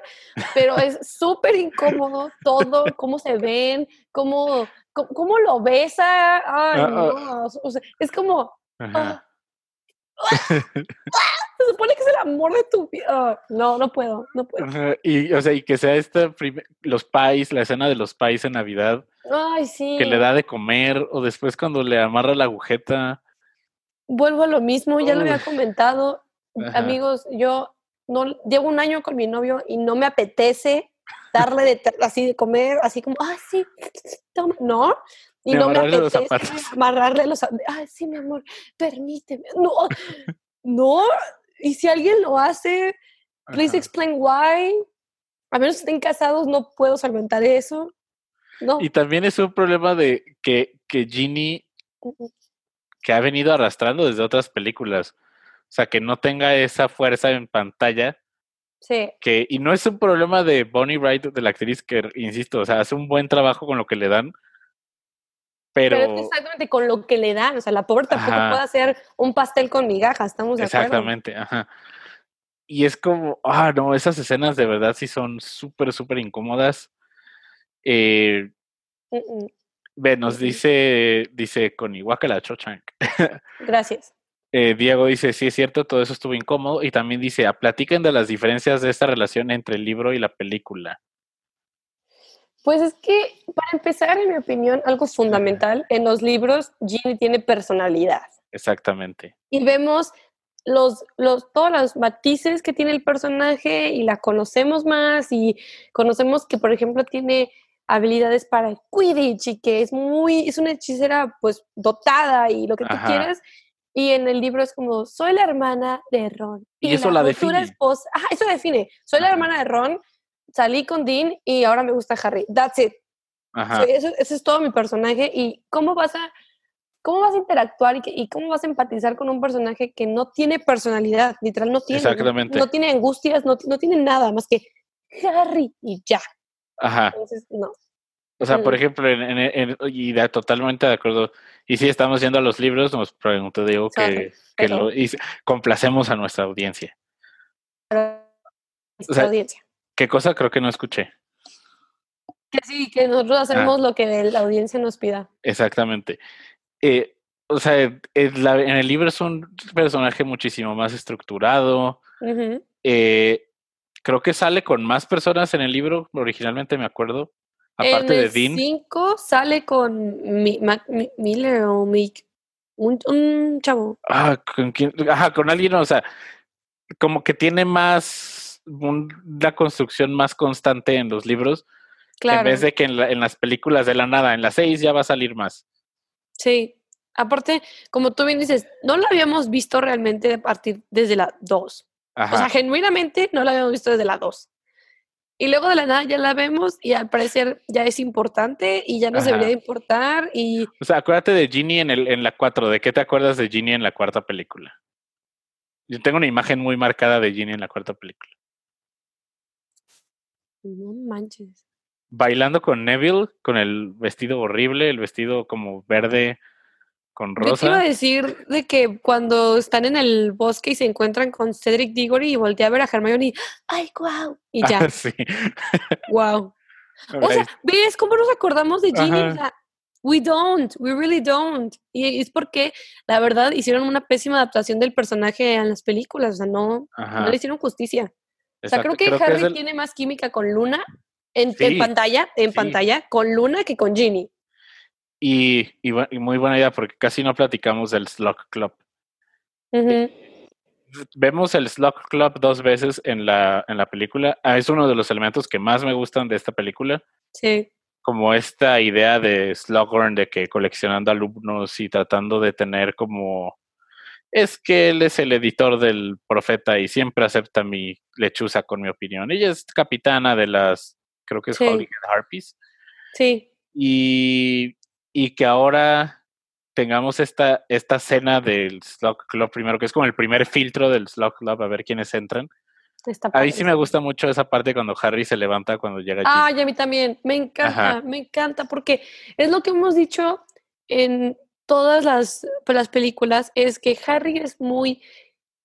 pero es súper incómodo todo, cómo se ven, cómo, cómo, lo besa, ay, ah, ah. no, es como... Se supone que es el amor de tu vida. Ah, no, no puedo, no puedo. Y, o sea, y que sea esta, los pais, la escena de los pais en Navidad. Ay, sí. Que le da de comer, o después cuando le amarra la agujeta. Vuelvo a lo mismo, ya lo había comentado. Amigos, yo no llevo un año con mi novio y no me apetece darle de, así de comer, así como, ah, sí, toma. No, y no me apetece amarrarle los. Ay, sí, mi amor, permíteme. No, no, y si alguien lo hace, please explain why. A menos que estén casados, no puedo solventar eso. No. Y también es un problema de que, que Ginny, que ha venido arrastrando desde otras películas, o sea, que no tenga esa fuerza en pantalla. Sí. Que, y no es un problema de Bonnie Wright, de la actriz, que, insisto, o sea, hace un buen trabajo con lo que le dan, pero, exactamente con lo que le dan, o sea, la pobre tampoco puede hacer un pastel con migajas, estamos de acuerdo. Exactamente, ajá. Y es como, ah, no, esas escenas de verdad sí son súper, súper incómodas. Eh, Ve, nos dice, dice con la Chochank. Gracias. Eh, Diego dice, sí es cierto, todo eso estuvo incómodo. Y también dice, platiquen de las diferencias de esta relación entre el libro y la película. Pues es que, para empezar, en mi opinión, algo fundamental, en los libros, Ginny tiene personalidad. Exactamente. Y vemos los, los, todos los matices que tiene el personaje y la conocemos más y conocemos que, por ejemplo, tiene habilidades para el Quidditch y que es muy, es una hechicera pues dotada y lo que tú quieras. Y en el libro es como, soy la hermana de Ron. Y, eso la, define. Esposa, eso define. Soy la hermana de Ron, salí con Dean y ahora me gusta Harry. That's it. Ajá. ese es todo mi personaje. ¿Y cómo vas a ¿cómo vas a interactuar y, cómo vas a empatizar con un personaje que no tiene personalidad? Literal, no tiene. Exactamente. No, tiene angustias, no, no, tiene nada más que Harry y ya. Ajá. Entonces, no. O sea, por ejemplo, en, y totalmente de acuerdo. Y si estamos yendo a los libros, nos pregunto, digo, que, que lo, y complacemos a nuestra audiencia. Nuestra audiencia. ¿Qué cosa creo que no escuché? Que sí, que nosotros ah. hacemos lo que la audiencia nos pida. Exactamente. Eh, o sea, en el libro es un personaje muchísimo más estructurado. eh, creo que sale con más personas en el libro, originalmente me acuerdo. Aparte de Dean. 5 sale con Miller o Mick, un, un, chavo. Ah, ¿con quién? Ajá, con alguien, o sea, como que tiene más, una construcción más constante en los libros. Claro. En vez de que en, en las películas de la nada, en las 6 ya va a salir más. Sí, aparte, como tú bien dices, no la habíamos visto realmente a partir desde la 2. O sea, genuinamente no la habíamos visto desde la 2. Y luego de la nada ya la vemos y al parecer ya es importante y ya nos debería importar y... O sea, acuérdate de Ginny en, el, en la 4. ¿De qué te acuerdas de Ginny en la cuarta película? Yo tengo una imagen muy marcada de Ginny en la cuarta película. No manches bailando con Neville, con el vestido horrible, el vestido como verde con rosa. Yo a decir de que cuando están en el bosque y se encuentran con Cedric Diggory y voltea a ver a Hermione y ¡ay, guau! Y ya. sí. ¡Wow! O sea, ¿ves cómo nos acordamos de Ginny? we don't, we really don't. Y es porque, la verdad, hicieron una pésima adaptación del personaje en las películas. O sea, no, no le hicieron justicia. O sea, creo que Harry tiene más química con Luna en, pantalla, en pantalla, con Luna que con Ginny. Y, y, muy buena idea porque casi no platicamos del Slug Club. Vemos el Slug Club dos veces en la, en la película. Ah, es uno de los elementos que más me gustan de esta película. Sí. Como esta idea de Slughorn de que coleccionando alumnos y tratando de tener como es que él es el editor del profeta y siempre acepta mi lechuza con mi opinión. Ella es capitana de las creo que es sí. Harpies. Sí. Y, y, que ahora tengamos esta, esta cena del Slug Club primero, que es como el primer filtro del Slug Club, a ver quiénes entran. a mí sí me gusta mucho esa parte cuando Harry se levanta cuando llega. Ah, y a mí también. Me encanta, me encanta, porque es lo que hemos dicho en todas las, pues, las películas, es que Harry es muy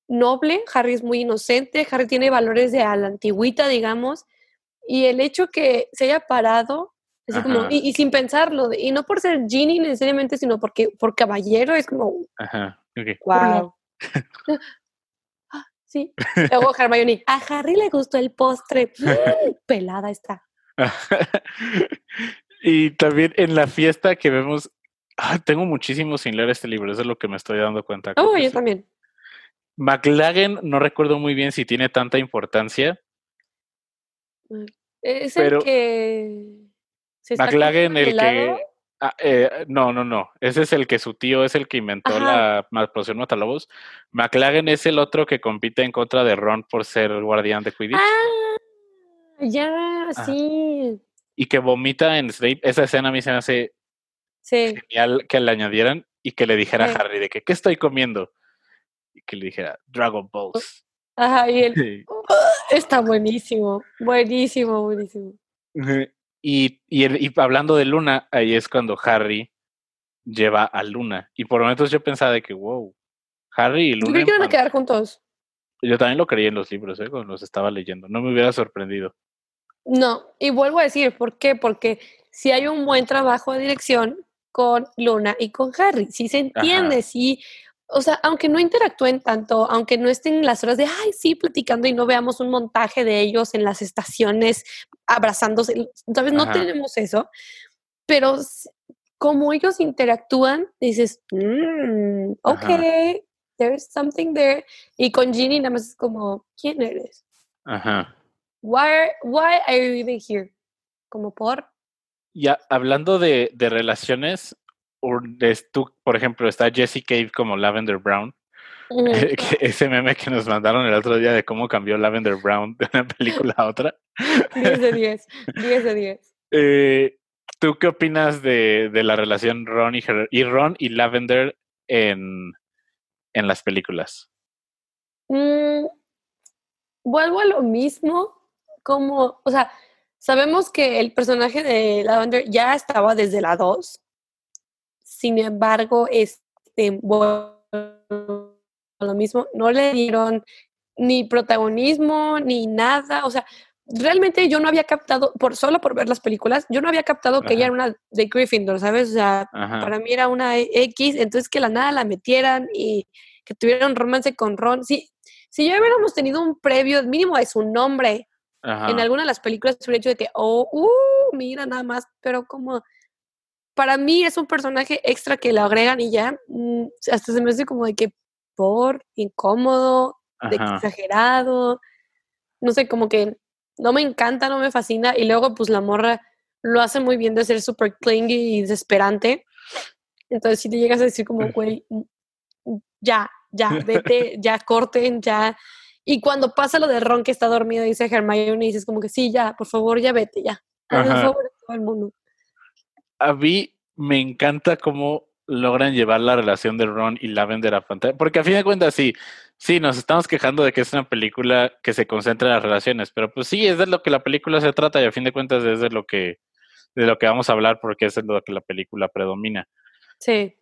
noble, Harry es muy inocente, Harry tiene valores de a la antigüita, digamos, y el hecho que se haya parado, así como, y, sin pensarlo, y no por ser Ginny necesariamente, sino porque por caballero es como, Ajá, wow. Ah, sí. Luego Hermione, a Harry le gustó el postre, pelada está. y también en la fiesta que vemos, ah, tengo muchísimo sin leer este libro, eso es lo que me estoy dando cuenta. Oh, yo también. McLagan, no recuerdo muy bien si tiene tanta importancia, es el que. McLagan, el que. Ah, eh, no, no, no. Ese es el que su tío es el que inventó la poción Matalobos. McLagan es el otro que compite en contra de Ron por ser guardián de Quidditch. Ah, ya, sí. Y que vomita en Snape. Esa escena a mí se me hace genial que le añadieran y que le dijera a Harry de que, ¿qué estoy comiendo? Y que le dijera, Dragon Balls. Ajá, y él está buenísimo, buenísimo, buenísimo. Y, y, y, hablando de Luna, ahí es cuando Harry lleva a Luna. Y por momentos yo pensaba de que, wow, Harry y Luna. Yo que iban a quedar juntos. Yo también lo creí en los libros, ¿eh? cuando los estaba leyendo. No me hubiera sorprendido. No, y vuelvo a decir, ¿por qué? Porque si hay un buen trabajo de dirección con Luna y con Harry, si se entiende, si o sea, aunque no interactúen tanto, aunque no estén las horas de, ay, sí, platicando y no veamos un montaje de ellos en las estaciones abrazándose, ¿sabes? No tenemos eso, pero como ellos interactúan, dices, mm, ok, there's something there. Y con Ginny nada más es como, ¿quién eres? Ajá. Why, why are you even here? Como por. Ya, hablando de, de relaciones, tú, por ejemplo, está Jessie Cave como Lavender Brown. Ese meme que nos mandaron el otro día de cómo cambió Lavender Brown de una película a otra. 10 de 10, 10 de 10. Eh, ¿Tú qué opinas de, de la relación Ron y, y, Ron y Lavender en, en las películas? Mm, vuelvo a lo mismo, como, o sea, sabemos que el personaje de Lavender ya estaba desde la 2, sin embargo, este, lo mismo, no le dieron ni protagonismo ni nada, o sea, realmente yo no había captado, por solo por ver las películas, yo no había captado que ella era una de Gryffindor, ¿sabes? O sea, para mí era una X, entonces que la nada la metieran y que tuviera un romance con Ron. Si, si ya hubiéramos tenido un previo mínimo de su nombre en alguna de las películas, hubiera hecho de que, oh, uh, mira nada más, pero como para mí es un personaje extra que lo agregan y ya, mm, hasta se me hace como de que por, incómodo, de exagerado, no sé, como que no me encanta, no me fascina, y luego pues la morra lo hace muy bien de ser súper clingy y desesperante. Entonces si te llegas a decir como, güey, mm, ya, ya, vete, ya corten, ya. Y cuando pasa lo de Ron que está dormido, dice Hermione, y dices como que sí, ya, por favor, ya vete, ya. Por favor, todo el mundo a mí me encanta cómo logran llevar la relación de Ron y Lavender a pantalla. Porque a fin de cuentas, sí, sí, nos estamos quejando de que es una película que se concentra en las relaciones, pero pues sí, es de lo que la película se trata y a fin de cuentas es de lo que, de lo que vamos a hablar porque es de lo que la película predomina. Sí.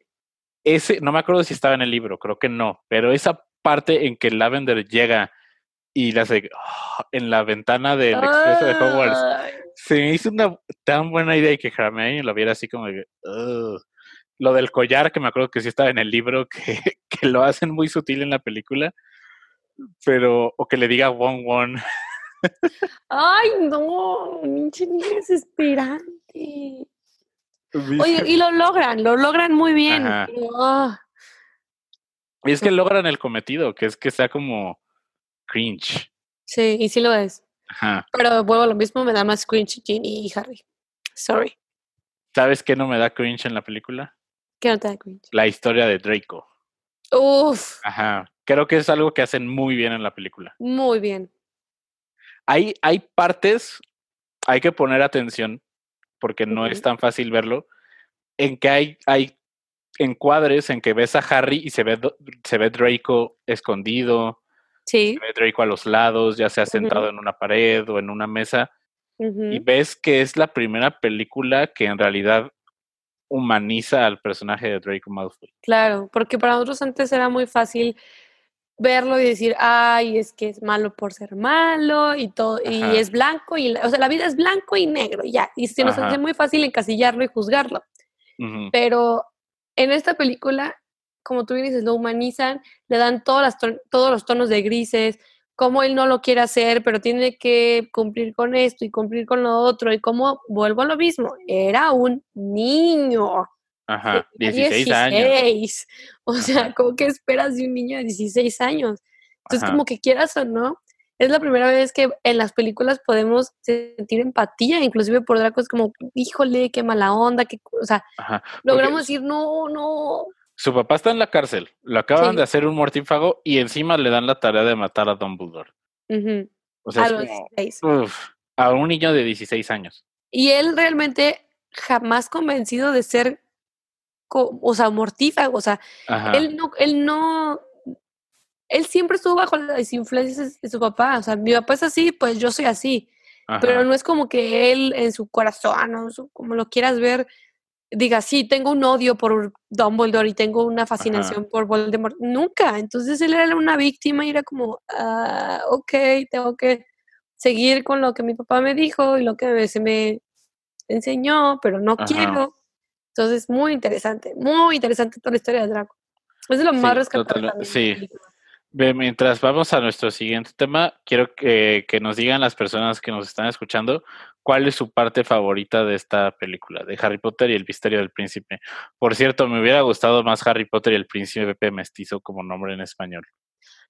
Ese, no me acuerdo si estaba en el libro, creo que no, pero esa parte en que Lavender llega y la hace ¡ah! en la ventana del expreso de Hogwarts se me hizo una tan buena idea que Hermione lo viera así como que, lo del collar, que me acuerdo que sí estaba en el libro, que, que, lo hacen muy sutil en la película, pero, o que le diga Won Won. Ay, no, pinche desesperante. Oye, y lo logran, lo logran muy bien. Y es que logran el cometido, que es que sea como cringe. Sí, y sí lo es. Pero vuelvo a lo mismo, me da más cringe Ginny y Harry. Sorry. ¿Sabes qué no me da cringe en la película? ¿Qué no te da cringe? La historia de Draco. Uf. Ajá. Creo que es algo que hacen muy bien en la película. Muy bien. Hay, hay partes, hay que poner atención, porque no es tan fácil verlo, en que hay, hay encuadres en que ves a Harry y se ve, se ve Draco escondido, Sí. Draco a los lados, ya sea sentado en una pared o en una mesa. Y ves que es la primera película que en realidad humaniza al personaje de Draco Malfoy. Claro, porque para nosotros antes era muy fácil verlo y decir, ay, es que es malo por ser malo y todo, y es blanco, y, o sea, la vida es blanco y negro, ya, y se nos hace muy fácil encasillarlo y juzgarlo. Pero en esta película como tú dices, lo humanizan, le dan todas todos los tonos de grises, cómo él no lo quiere hacer, pero tiene que cumplir con esto y cumplir con lo otro, y cómo, vuelvo a lo mismo, era un niño. Ajá, 16, años. O sea, ¿cómo que esperas de un niño de 16 años? Entonces, como que quieras o no, es la primera vez que en las películas podemos sentir empatía, inclusive por Draco es como, híjole, qué mala onda, que, o sea, logramos decir, no, no, su papá está en la cárcel, lo acaban de hacer un mortífago y encima le dan la tarea de matar a Dumbledore. O sea, a, a un niño de 16 años. Y él realmente jamás convencido de ser, o sea, mortífago, o sea, él no, él no, él siempre estuvo bajo las influencias de su papá, o sea, mi papá es así, pues yo soy así, pero no es como que él en su corazón, o como lo quieras ver, diga, sí, tengo un odio por Dumbledore y tengo una fascinación por Voldemort. Nunca. Entonces él era una víctima y era como, ah, ok, tengo que seguir con lo que mi papá me dijo y lo que se me enseñó, pero no quiero. Entonces, muy interesante, muy interesante toda la historia de Draco. Es lo más rescatable. Sí. Mientras vamos a nuestro siguiente tema, quiero que, nos digan las personas que nos están escuchando cuál es su parte favorita de esta película, de Harry Potter y el misterio del príncipe. Por cierto, me hubiera gustado más Harry Potter y el príncipe mestizo como nombre en español.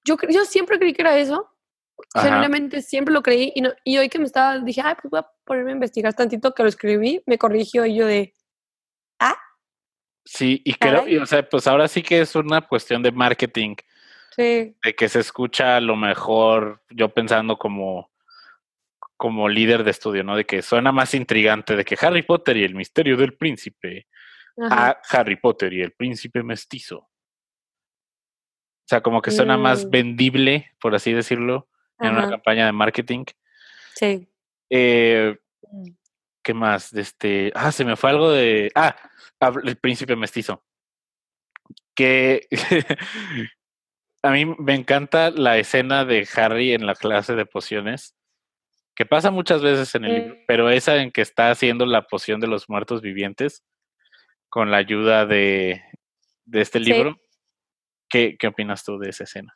Yo, yo siempre creí que era eso. Genuinamente siempre lo creí. Y, y hoy que me estaba, dije, ay, pues voy a ponerme a investigar tantito que lo escribí, me corrigió y yo de, ah. Sí, y creo, y, o sea, pues ahora sí que es una cuestión de marketing de que se escucha a lo mejor, yo pensando como, como líder de estudio, ¿no? De que suena más intrigante de que Harry Potter y el misterio del príncipe a Harry Potter y el príncipe mestizo. O sea, como que suena más mm. vendible, por así decirlo, en una campaña de marketing. Sí. Eh, mm. ¿Qué más? Este, ah, se me fue algo de. Ah, el príncipe mestizo. Que a mí me encanta la escena de Harry en la clase de pociones, que pasa muchas veces en el libro, pero esa en que está haciendo la poción de los muertos vivientes con la ayuda de, este libro. ¿Qué, ¿Qué opinas tú de esa escena?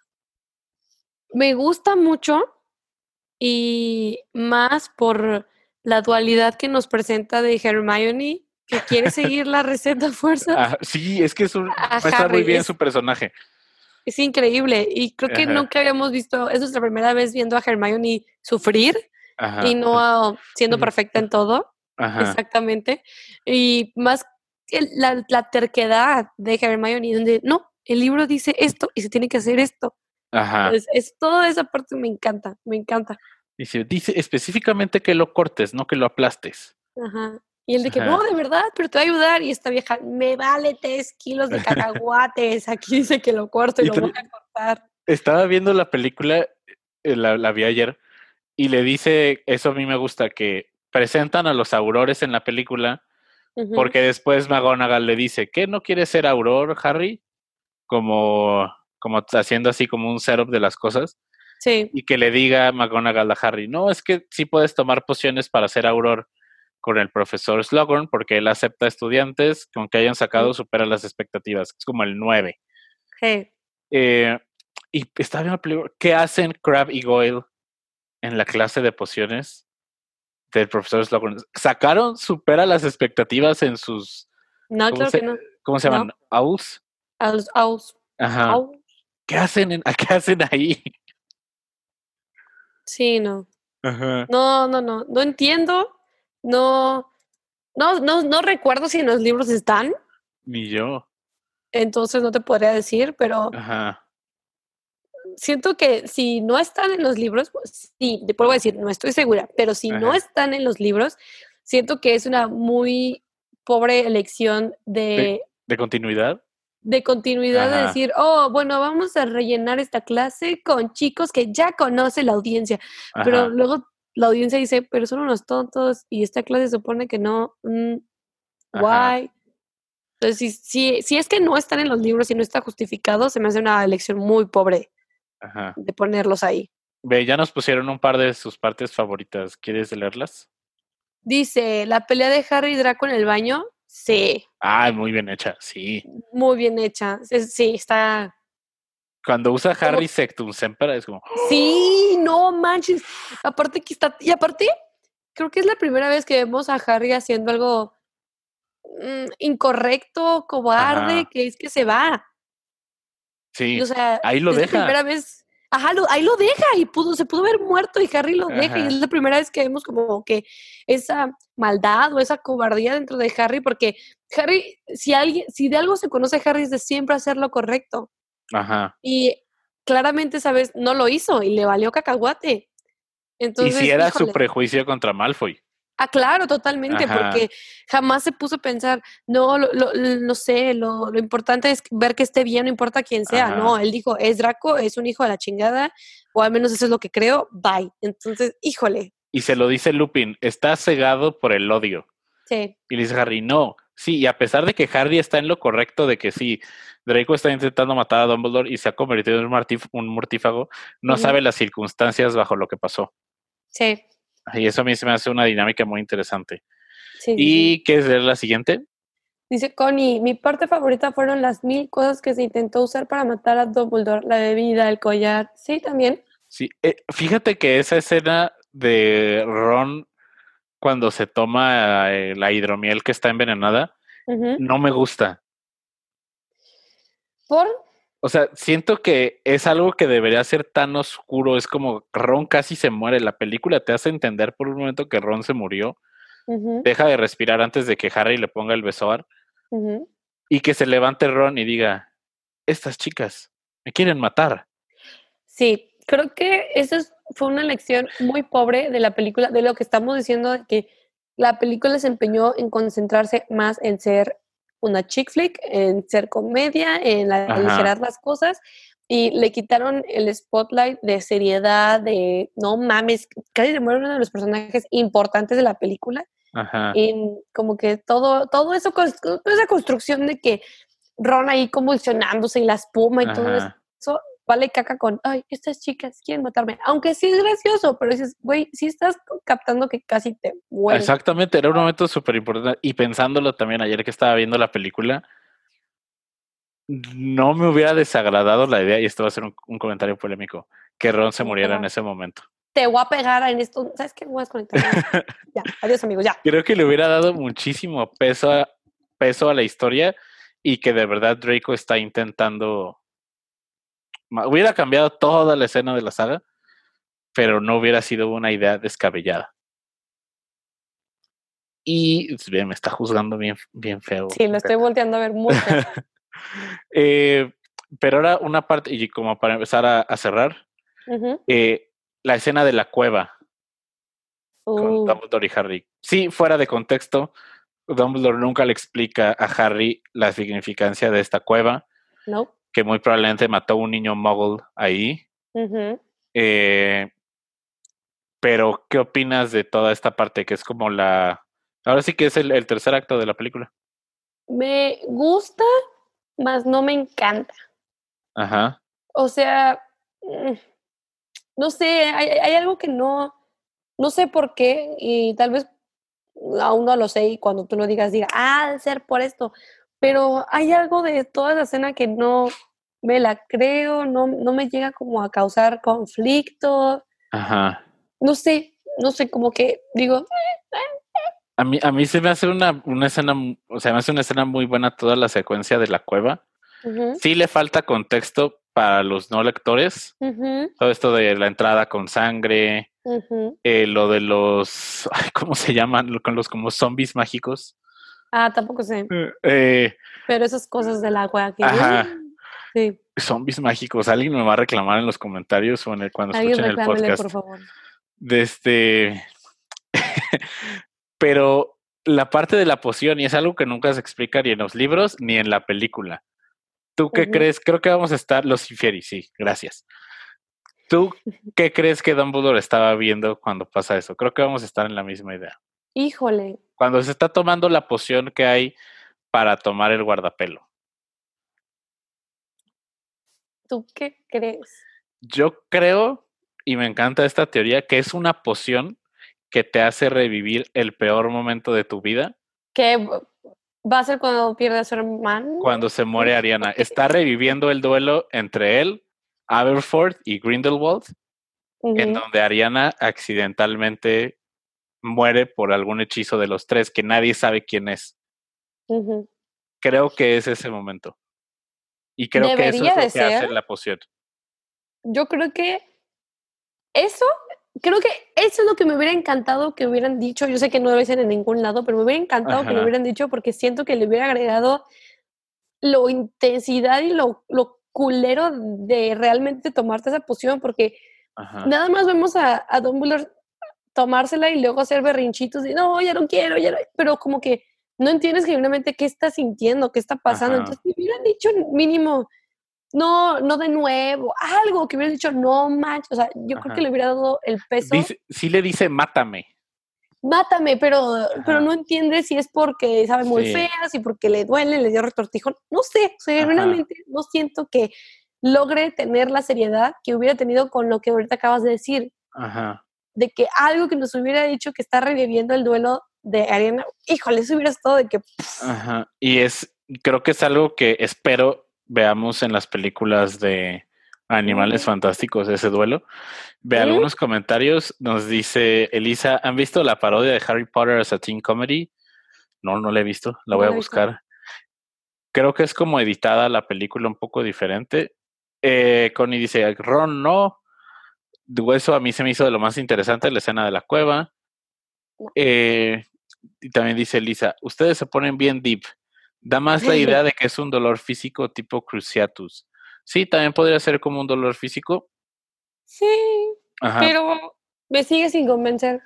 Me gusta mucho y más por la dualidad que nos presenta de Hermione, que quiere seguir la receta fuerza. Ah, sí, es que es un, está muy bien su personaje. Es increíble y creo que nunca habíamos visto, es nuestra primera vez viendo a Hermione sufrir y no siendo perfecta en todo. Exactamente. Y más la, terquedad de Hermione, donde no, el libro dice esto y se tiene que hacer esto. Ajá. es toda esa parte me encanta, me encanta. Dice, dice específicamente que lo cortes, no que lo aplastes. Ajá. Y el de que, no, de verdad, pero te va a ayudar. Y esta vieja, me vale tres kilos de cacahuates. Aquí dice que lo corto y, lo voy a cortar. Estaba viendo la película, eh, la, la, vi ayer, y le dice, eso a mí me gusta, que presentan a los aurores en la película, porque después McGonagall le dice, ¿qué? ¿No quieres ser auror, Harry? Como, como haciendo así como un setup de las cosas. Sí. Y que le diga McGonagall a Harry, no, es que sí puedes tomar pociones para ser auror con el profesor Slughorn porque él acepta estudiantes que aunque hayan sacado supera las expectativas. Es como el 9. Eh, y está bien ¿Qué hacen Crab y Goyle en la clase de pociones del profesor Slughorn? ¿Sacaron, supera las expectativas en sus... No, claro que no. ¿Cómo se llaman? ¿Owls? Owls. Ajá. ¿Qué hacen, ¿Qué hacen ahí? Sí, no. Ajá. No, no, no. No entiendo no, no, no, no recuerdo si en los libros están. Ni yo. Entonces no te podría decir, pero siento que si no están en los libros, pues, sí, te puedo decir, no estoy segura, pero si no están en los libros, siento que es una muy pobre elección de... ¿De, continuidad? De continuidad de decir, oh, bueno, vamos a rellenar esta clase con chicos que ya conoce la audiencia, pero luego la audiencia dice, pero son unos tontos y esta clase supone que no, mm, why? Entonces, si, si, si, es que no están en los libros y no está justificado, se me hace una elección muy pobre de ponerlos ahí. Ve, ya nos pusieron un par de sus partes favoritas. ¿Quieres leerlas? Dice, la pelea de Harry y Draco en el baño. Sí. Ah, muy bien hecha, sí. Muy bien hecha. Sí, está cuando usa Harry Sectum Semper es como. Sí, no manches. Aparte que está. Y aparte, creo que es la primera vez que vemos a Harry haciendo algo mm, incorrecto, cobarde, que es que se va. Sí. O sea, ahí lo deja. la primera vez. Ajá, ahí lo deja y pudo, se pudo haber muerto y Harry lo deja. Y es la primera vez que vemos como que esa maldad o esa cobardía dentro de Harry, porque Harry, si alguien, si de algo se conoce Harry es de siempre hacer lo correcto. Ajá. Y claramente, ¿sabes? No lo hizo y le valió cacahuate. Entonces, y si era su prejuicio contra Malfoy. Ah, claro, totalmente, porque jamás se puso a pensar, no, lo, no sé, lo, lo, importante es ver que esté bien, no importa quién sea. No, él dijo, es Draco, es un hijo de la chingada, o al menos eso es lo que creo, bye. Entonces, híjole. Y se lo dice Lupin, está cegado por el odio. Sí. Y le dice Harry, no, sí, y a pesar de que Harry está en lo correcto de que sí, Draco está intentando matar a Dumbledore y se ha convertido en un, mortífago, no sabe las circunstancias bajo lo que pasó. Sí. Y eso a mí se me hace una dinámica muy interesante. Sí, ¿Y qué es la siguiente? Dice Connie, mi parte favorita fueron las mil cosas que se intentó usar para matar a Dumbledore, la bebida, el collar. Sí, también. Sí, eh, fíjate que esa escena de Ron cuando se toma eh, la hidromiel que está envenenada, no me gusta. ¿Por? O sea, siento que es algo que debería ser tan oscuro. Es como Ron casi se muere. La película te hace entender por un momento que Ron se murió. Deja de respirar antes de que Harry le ponga el besoar. Y que se levante Ron y diga, estas chicas me quieren matar. Sí, creo que esa fue una lección muy pobre de la película, de lo que estamos diciendo, de que la película se empeñó en concentrarse más en ser una chick flick, en ser comedia, en aligerar las cosas y le quitaron el spotlight de seriedad, de no mames, casi se muere uno de los personajes importantes de la película. Ajá. Y como que todo, todo eso, toda esa construcción de que Ron ahí convulsionándose y la espuma y todo eso, vale caca con, ay, estas chicas quieren matarme. Aunque sí es gracioso, pero dices, güey, sí estás captando que casi te mueres. Exactamente, era un momento súper importante. Y pensándolo también ayer que estaba viendo la película, no me hubiera desagradado la idea, y esto va a ser un, comentario polémico, que Ron se muriera en ese momento. Te voy a pegar en esto. ¿Sabes qué? Voy a desconectar. ya, adiós amigos, ya. Creo que le hubiera dado muchísimo peso a, peso a la historia y que de verdad Draco está intentando Hubiera cambiado toda la escena de la saga, pero no hubiera sido una idea descabellada. Y pues, bien, me está juzgando bien, bien feo. Sí, lo estoy volteando a ver mucho. eh, pero ahora una parte, y como para empezar a, cerrar, eh, la escena de la cueva con uh. Dumbledore y Harry. Sí, fuera de contexto, Dumbledore nunca le explica a Harry la significancia de esta cueva. No que muy probablemente mató a un niño muggle ahí. Eh, pero, ¿qué opinas de toda esta parte que es como la... Ahora sí que es el, tercer acto de la película. Me gusta, mas no me encanta. Ajá. O sea, mm, no sé, hay, hay algo que no, no sé por qué y tal vez aún no lo sé y cuando tú lo digas diga, ah, de ser por esto, pero hay algo de toda esa escena que no me la creo, no, no me llega como a causar conflicto. Ajá. No sé, no sé, como que digo... A mí, a mí se me hace una, una escena, o sea, me hace una escena muy buena toda la secuencia de la cueva. Sí le falta contexto para los no lectores. Todo esto de la entrada con sangre, eh, lo de los, ¿cómo se llaman? Con los como zombies mágicos. Ah, tampoco sé. Eh, Pero esas cosas del agua que... Sí. Zombies mágicos. Alguien me va a reclamar en los comentarios o en el, cuando escuchen el podcast. por favor. De este... Pero la parte de la poción, y es algo que nunca se explica ni en los libros ni en la película. ¿Tú qué crees? Creo que vamos a estar, los infieri, sí, gracias. ¿Tú qué crees que Dumbledore estaba viendo cuando pasa eso? Creo que vamos a estar en la misma idea. Híjole, cuando se está tomando la poción que hay para tomar el guardapelo. ¿Tú qué crees? Yo creo, y me encanta esta teoría, que es una poción que te hace revivir el peor momento de tu vida. ¿Qué va a ser cuando pierde a su hermano? Cuando se muere Ariana. Está reviviendo el duelo entre él, Aberford y Grindelwald, en donde Ariana accidentalmente muere por algún hechizo de los tres que nadie sabe quién es. Creo que es ese momento. Y creo que eso es lo que hace la poción. Yo creo que eso, creo que eso es lo que me hubiera encantado que hubieran dicho. Yo sé que no debe ser en ningún lado, pero me hubiera encantado que lo hubieran dicho porque siento que le hubiera agregado lo intensidad y lo, lo culero de realmente tomarte esa poción porque nada más vemos a, a Dumbledore tomársela y luego hacer berrinchitos y no, ya no quiero, ya no, pero como que no entiendes genuinamente qué está sintiendo, qué está pasando. Entonces, me hubieran dicho mínimo, no, no de nuevo, algo que hubieran dicho, no manches, o sea, yo creo que le hubiera dado el peso. sí le dice, mátame. Mátame, pero, pero no entiende si es porque sabe muy fea, si porque le duele, le dio retortijón, no sé, genuinamente no siento que logre tener la seriedad que hubiera tenido con lo que ahorita acabas de decir. Ajá de que algo que nos hubiera dicho que está reviviendo el duelo de Ariana, híjole, eso hubiera estado de que... Ajá, y es, creo que es algo que espero veamos en las películas de Animales Fantásticos, ese duelo. Ve algunos comentarios, nos dice Elisa, ¿han visto la parodia de Harry Potter as a teen comedy? No, no la he visto, la voy a buscar. Creo que es como editada la película un poco diferente. Eh, Connie dice, Ron, no. Eso a mí se me hizo de lo más interesante, la escena de la cueva. Eh, y también dice Elisa, ustedes se ponen bien deep. Da más la idea de que es un dolor físico tipo cruciatus. Sí, también podría ser como un dolor físico. Sí, pero me sigue sin convencer.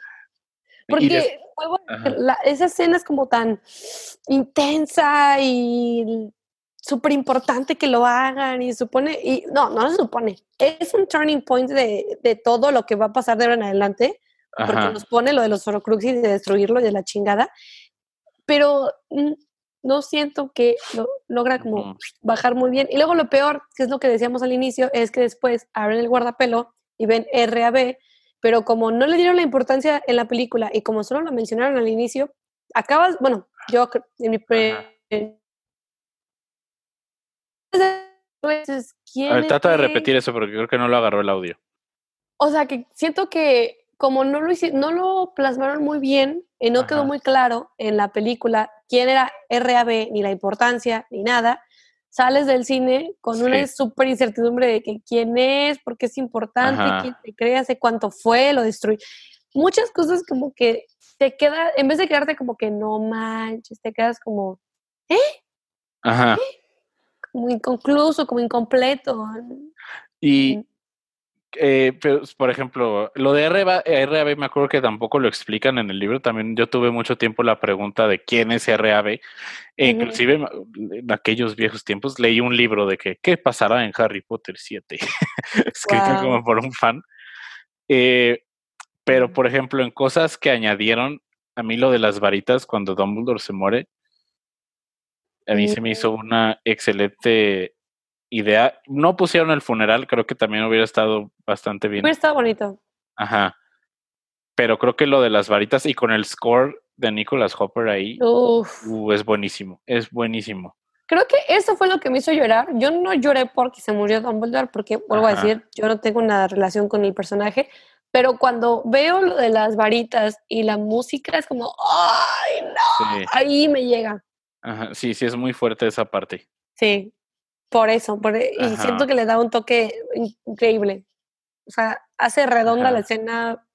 Porque esa escena es como tan intensa y súper importante que lo hagan y supone, y no, no se supone, es un turning point de, de todo lo que va a pasar de ahora en adelante, porque nos pone lo de los Horcruxes de destruirlo y de la chingada, pero mm, no siento que lo logra como bajar muy bien. Y luego lo peor, que es lo que decíamos al inicio, es que después abren el guardapelo y ven RAB, pero como no le dieron la importancia en la película y como solo lo mencionaron al inicio, acabas, bueno, yo en mi pre... A ver, trata de repetir eso porque creo que no lo agarró el audio. O sea, que siento que como no lo, no lo plasmaron muy bien y no quedó muy claro en la película quién era RAB, ni la importancia, ni nada, sales del cine con una súper incertidumbre de que quién es, por qué es importante, quién te cree, hace cuánto fue, lo destruye. Muchas cosas como que te queda, en vez de quedarte como que no manches, te quedas como, ¿eh? Ajá. ¿Eh? Como inconcluso, como incompleto. Y, mm. Eh, pero, por ejemplo, lo de RAB, me acuerdo que tampoco lo explican en el libro. También yo tuve mucho tiempo la pregunta de quién es RAB. E inclusive en aquellos viejos tiempos leí un libro de que qué pasará en Harry Potter 7, escrito como por un fan. Eh, pero, por ejemplo, en cosas que añadieron, a mí lo de las varitas cuando Dumbledore se muere, a mí se me hizo una excelente idea. No pusieron el funeral, creo que también hubiera estado bastante bien. Hubiera estado bonito. Ajá. Pero creo que lo de las varitas y con el score de Nicholas Hopper ahí uh, es buenísimo, es buenísimo. Creo que eso fue lo que me hizo llorar. Yo no lloré porque se murió Dumbledore, porque vuelvo a decir, yo no tengo una relación con el personaje, pero cuando veo lo de las varitas y la música es como, ¡ay, no! Ahí me llega. Ajá, sí, sí, es muy fuerte esa parte. Sí, por eso, e, y siento que le da un toque increíble. O sea, hace redonda la escena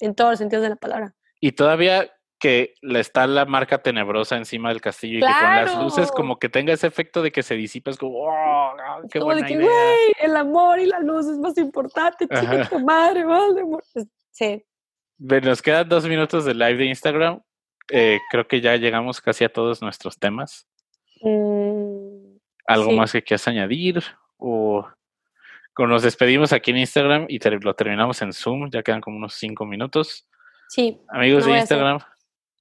en todos los sentidos de la palabra. Y todavía que le está la marca tenebrosa encima del castillo y que con las luces como que tenga ese efecto de que se disipa, es como, ¡oh! ¡Qué buena de que, güey, el amor y la luz es más importante, chica, tu madre, Sí. Nos quedan dos minutos de live de Instagram. Eh, creo que ya llegamos casi a todos nuestros temas. Mm. ¿Algo más que quieras añadir? O nos despedimos aquí en Instagram y lo terminamos en Zoom, ya quedan como unos cinco minutos. Sí. Amigos de Instagram,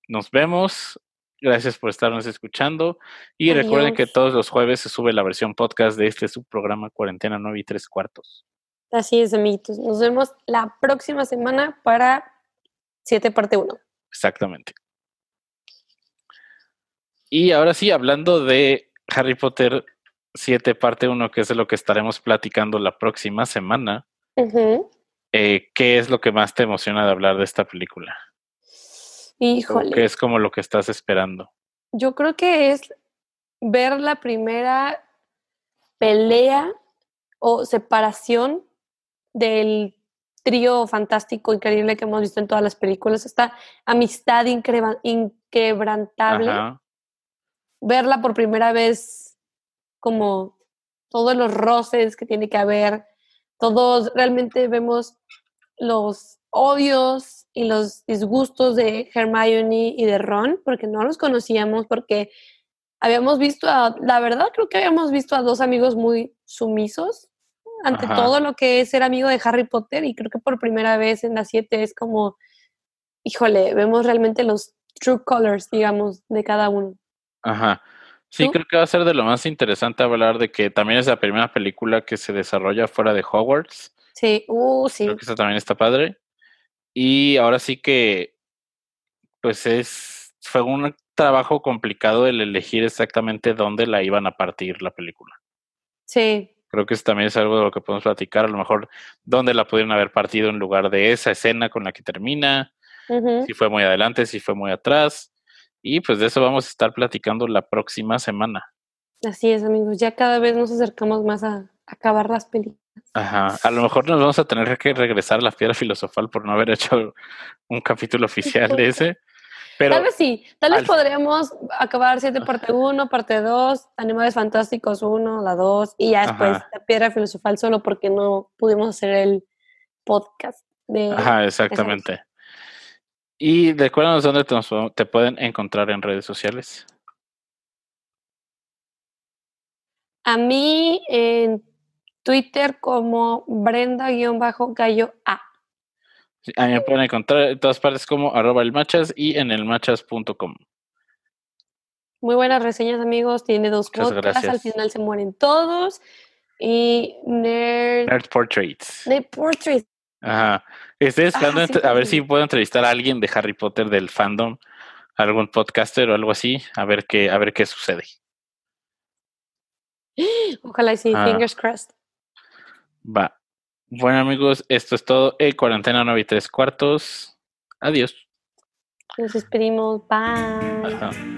nos vemos. Gracias por estarnos escuchando. Y recuerden que todos los jueves se sube la versión podcast de este subprograma Cuarentena 9 y 3 cuartos. Así es, amiguitos. Nos vemos la próxima semana para 7 parte 1. Exactamente. Y ahora sí, hablando de Harry Potter 7, parte 1, que es de lo que estaremos platicando la próxima semana. Eh, ¿Qué es lo que más te emociona de hablar de esta película? Híjole. ¿Qué es como lo que estás esperando? Yo creo que es ver la primera pelea o separación del trío fantástico, increíble que hemos visto en todas las películas, esta amistad inquebrantable. Verla por primera vez como todos los roces que tiene que haber, todos realmente vemos los odios y los disgustos de Hermione y de Ron, porque no los conocíamos, porque habíamos visto a, la verdad creo que habíamos visto a dos amigos muy sumisos ante todo lo que es ser amigo de Harry Potter y creo que por primera vez en la 7 es como, híjole, vemos realmente los true colors, digamos, de cada uno. Ajá. Sí, creo que va a ser de lo más interesante hablar de que también es la primera película que se desarrolla fuera de Hogwarts. Sí, uh, sí. Creo que eso también está padre. Y ahora sí que, pues es, fue un trabajo complicado el elegir exactamente dónde la iban a partir la película. Sí. Creo que eso también es algo de lo que podemos platicar, a lo mejor dónde la pudieron haber partido en lugar de esa escena con la que termina, si fue muy adelante, si fue muy atrás. Y pues de eso vamos a estar platicando la próxima semana. Así es, amigos. Ya cada vez nos acercamos más a acabar las películas. Ajá. A lo mejor nos vamos a tener que regresar a la piedra filosofal por no haber hecho un capítulo oficial de ese. Pero tal vez sí, tal vez podríamos acabar siete parte 1, parte 2, Animales Fantásticos 1, la 2, y ya después la piedra filosofal solo porque no pudimos hacer el podcast de... Ajá, exactamente. Y recuérdanos dónde te, pueden encontrar en redes sociales. A mí en Twitter como Brenda-Gallo A. A mí me pueden encontrar en todas partes como arroba el machas y en elmachas.com. Muy buenas reseñas, amigos. Tiene dos podcasts. Al final se mueren todos. Y Nerd, Nerd Portraits. Nerd Portraits. Ajá. Estoy ah, esperando a ver si puedo entrevistar a alguien de Harry Potter del fandom, algún podcaster o algo así, a ver qué, a ver qué sucede. Ojalá y sí, ah. fingers crossed. Va. Bueno amigos, esto es todo. En cuarentena 9 y 3 cuartos. Adiós. Nos despedimos. Bye.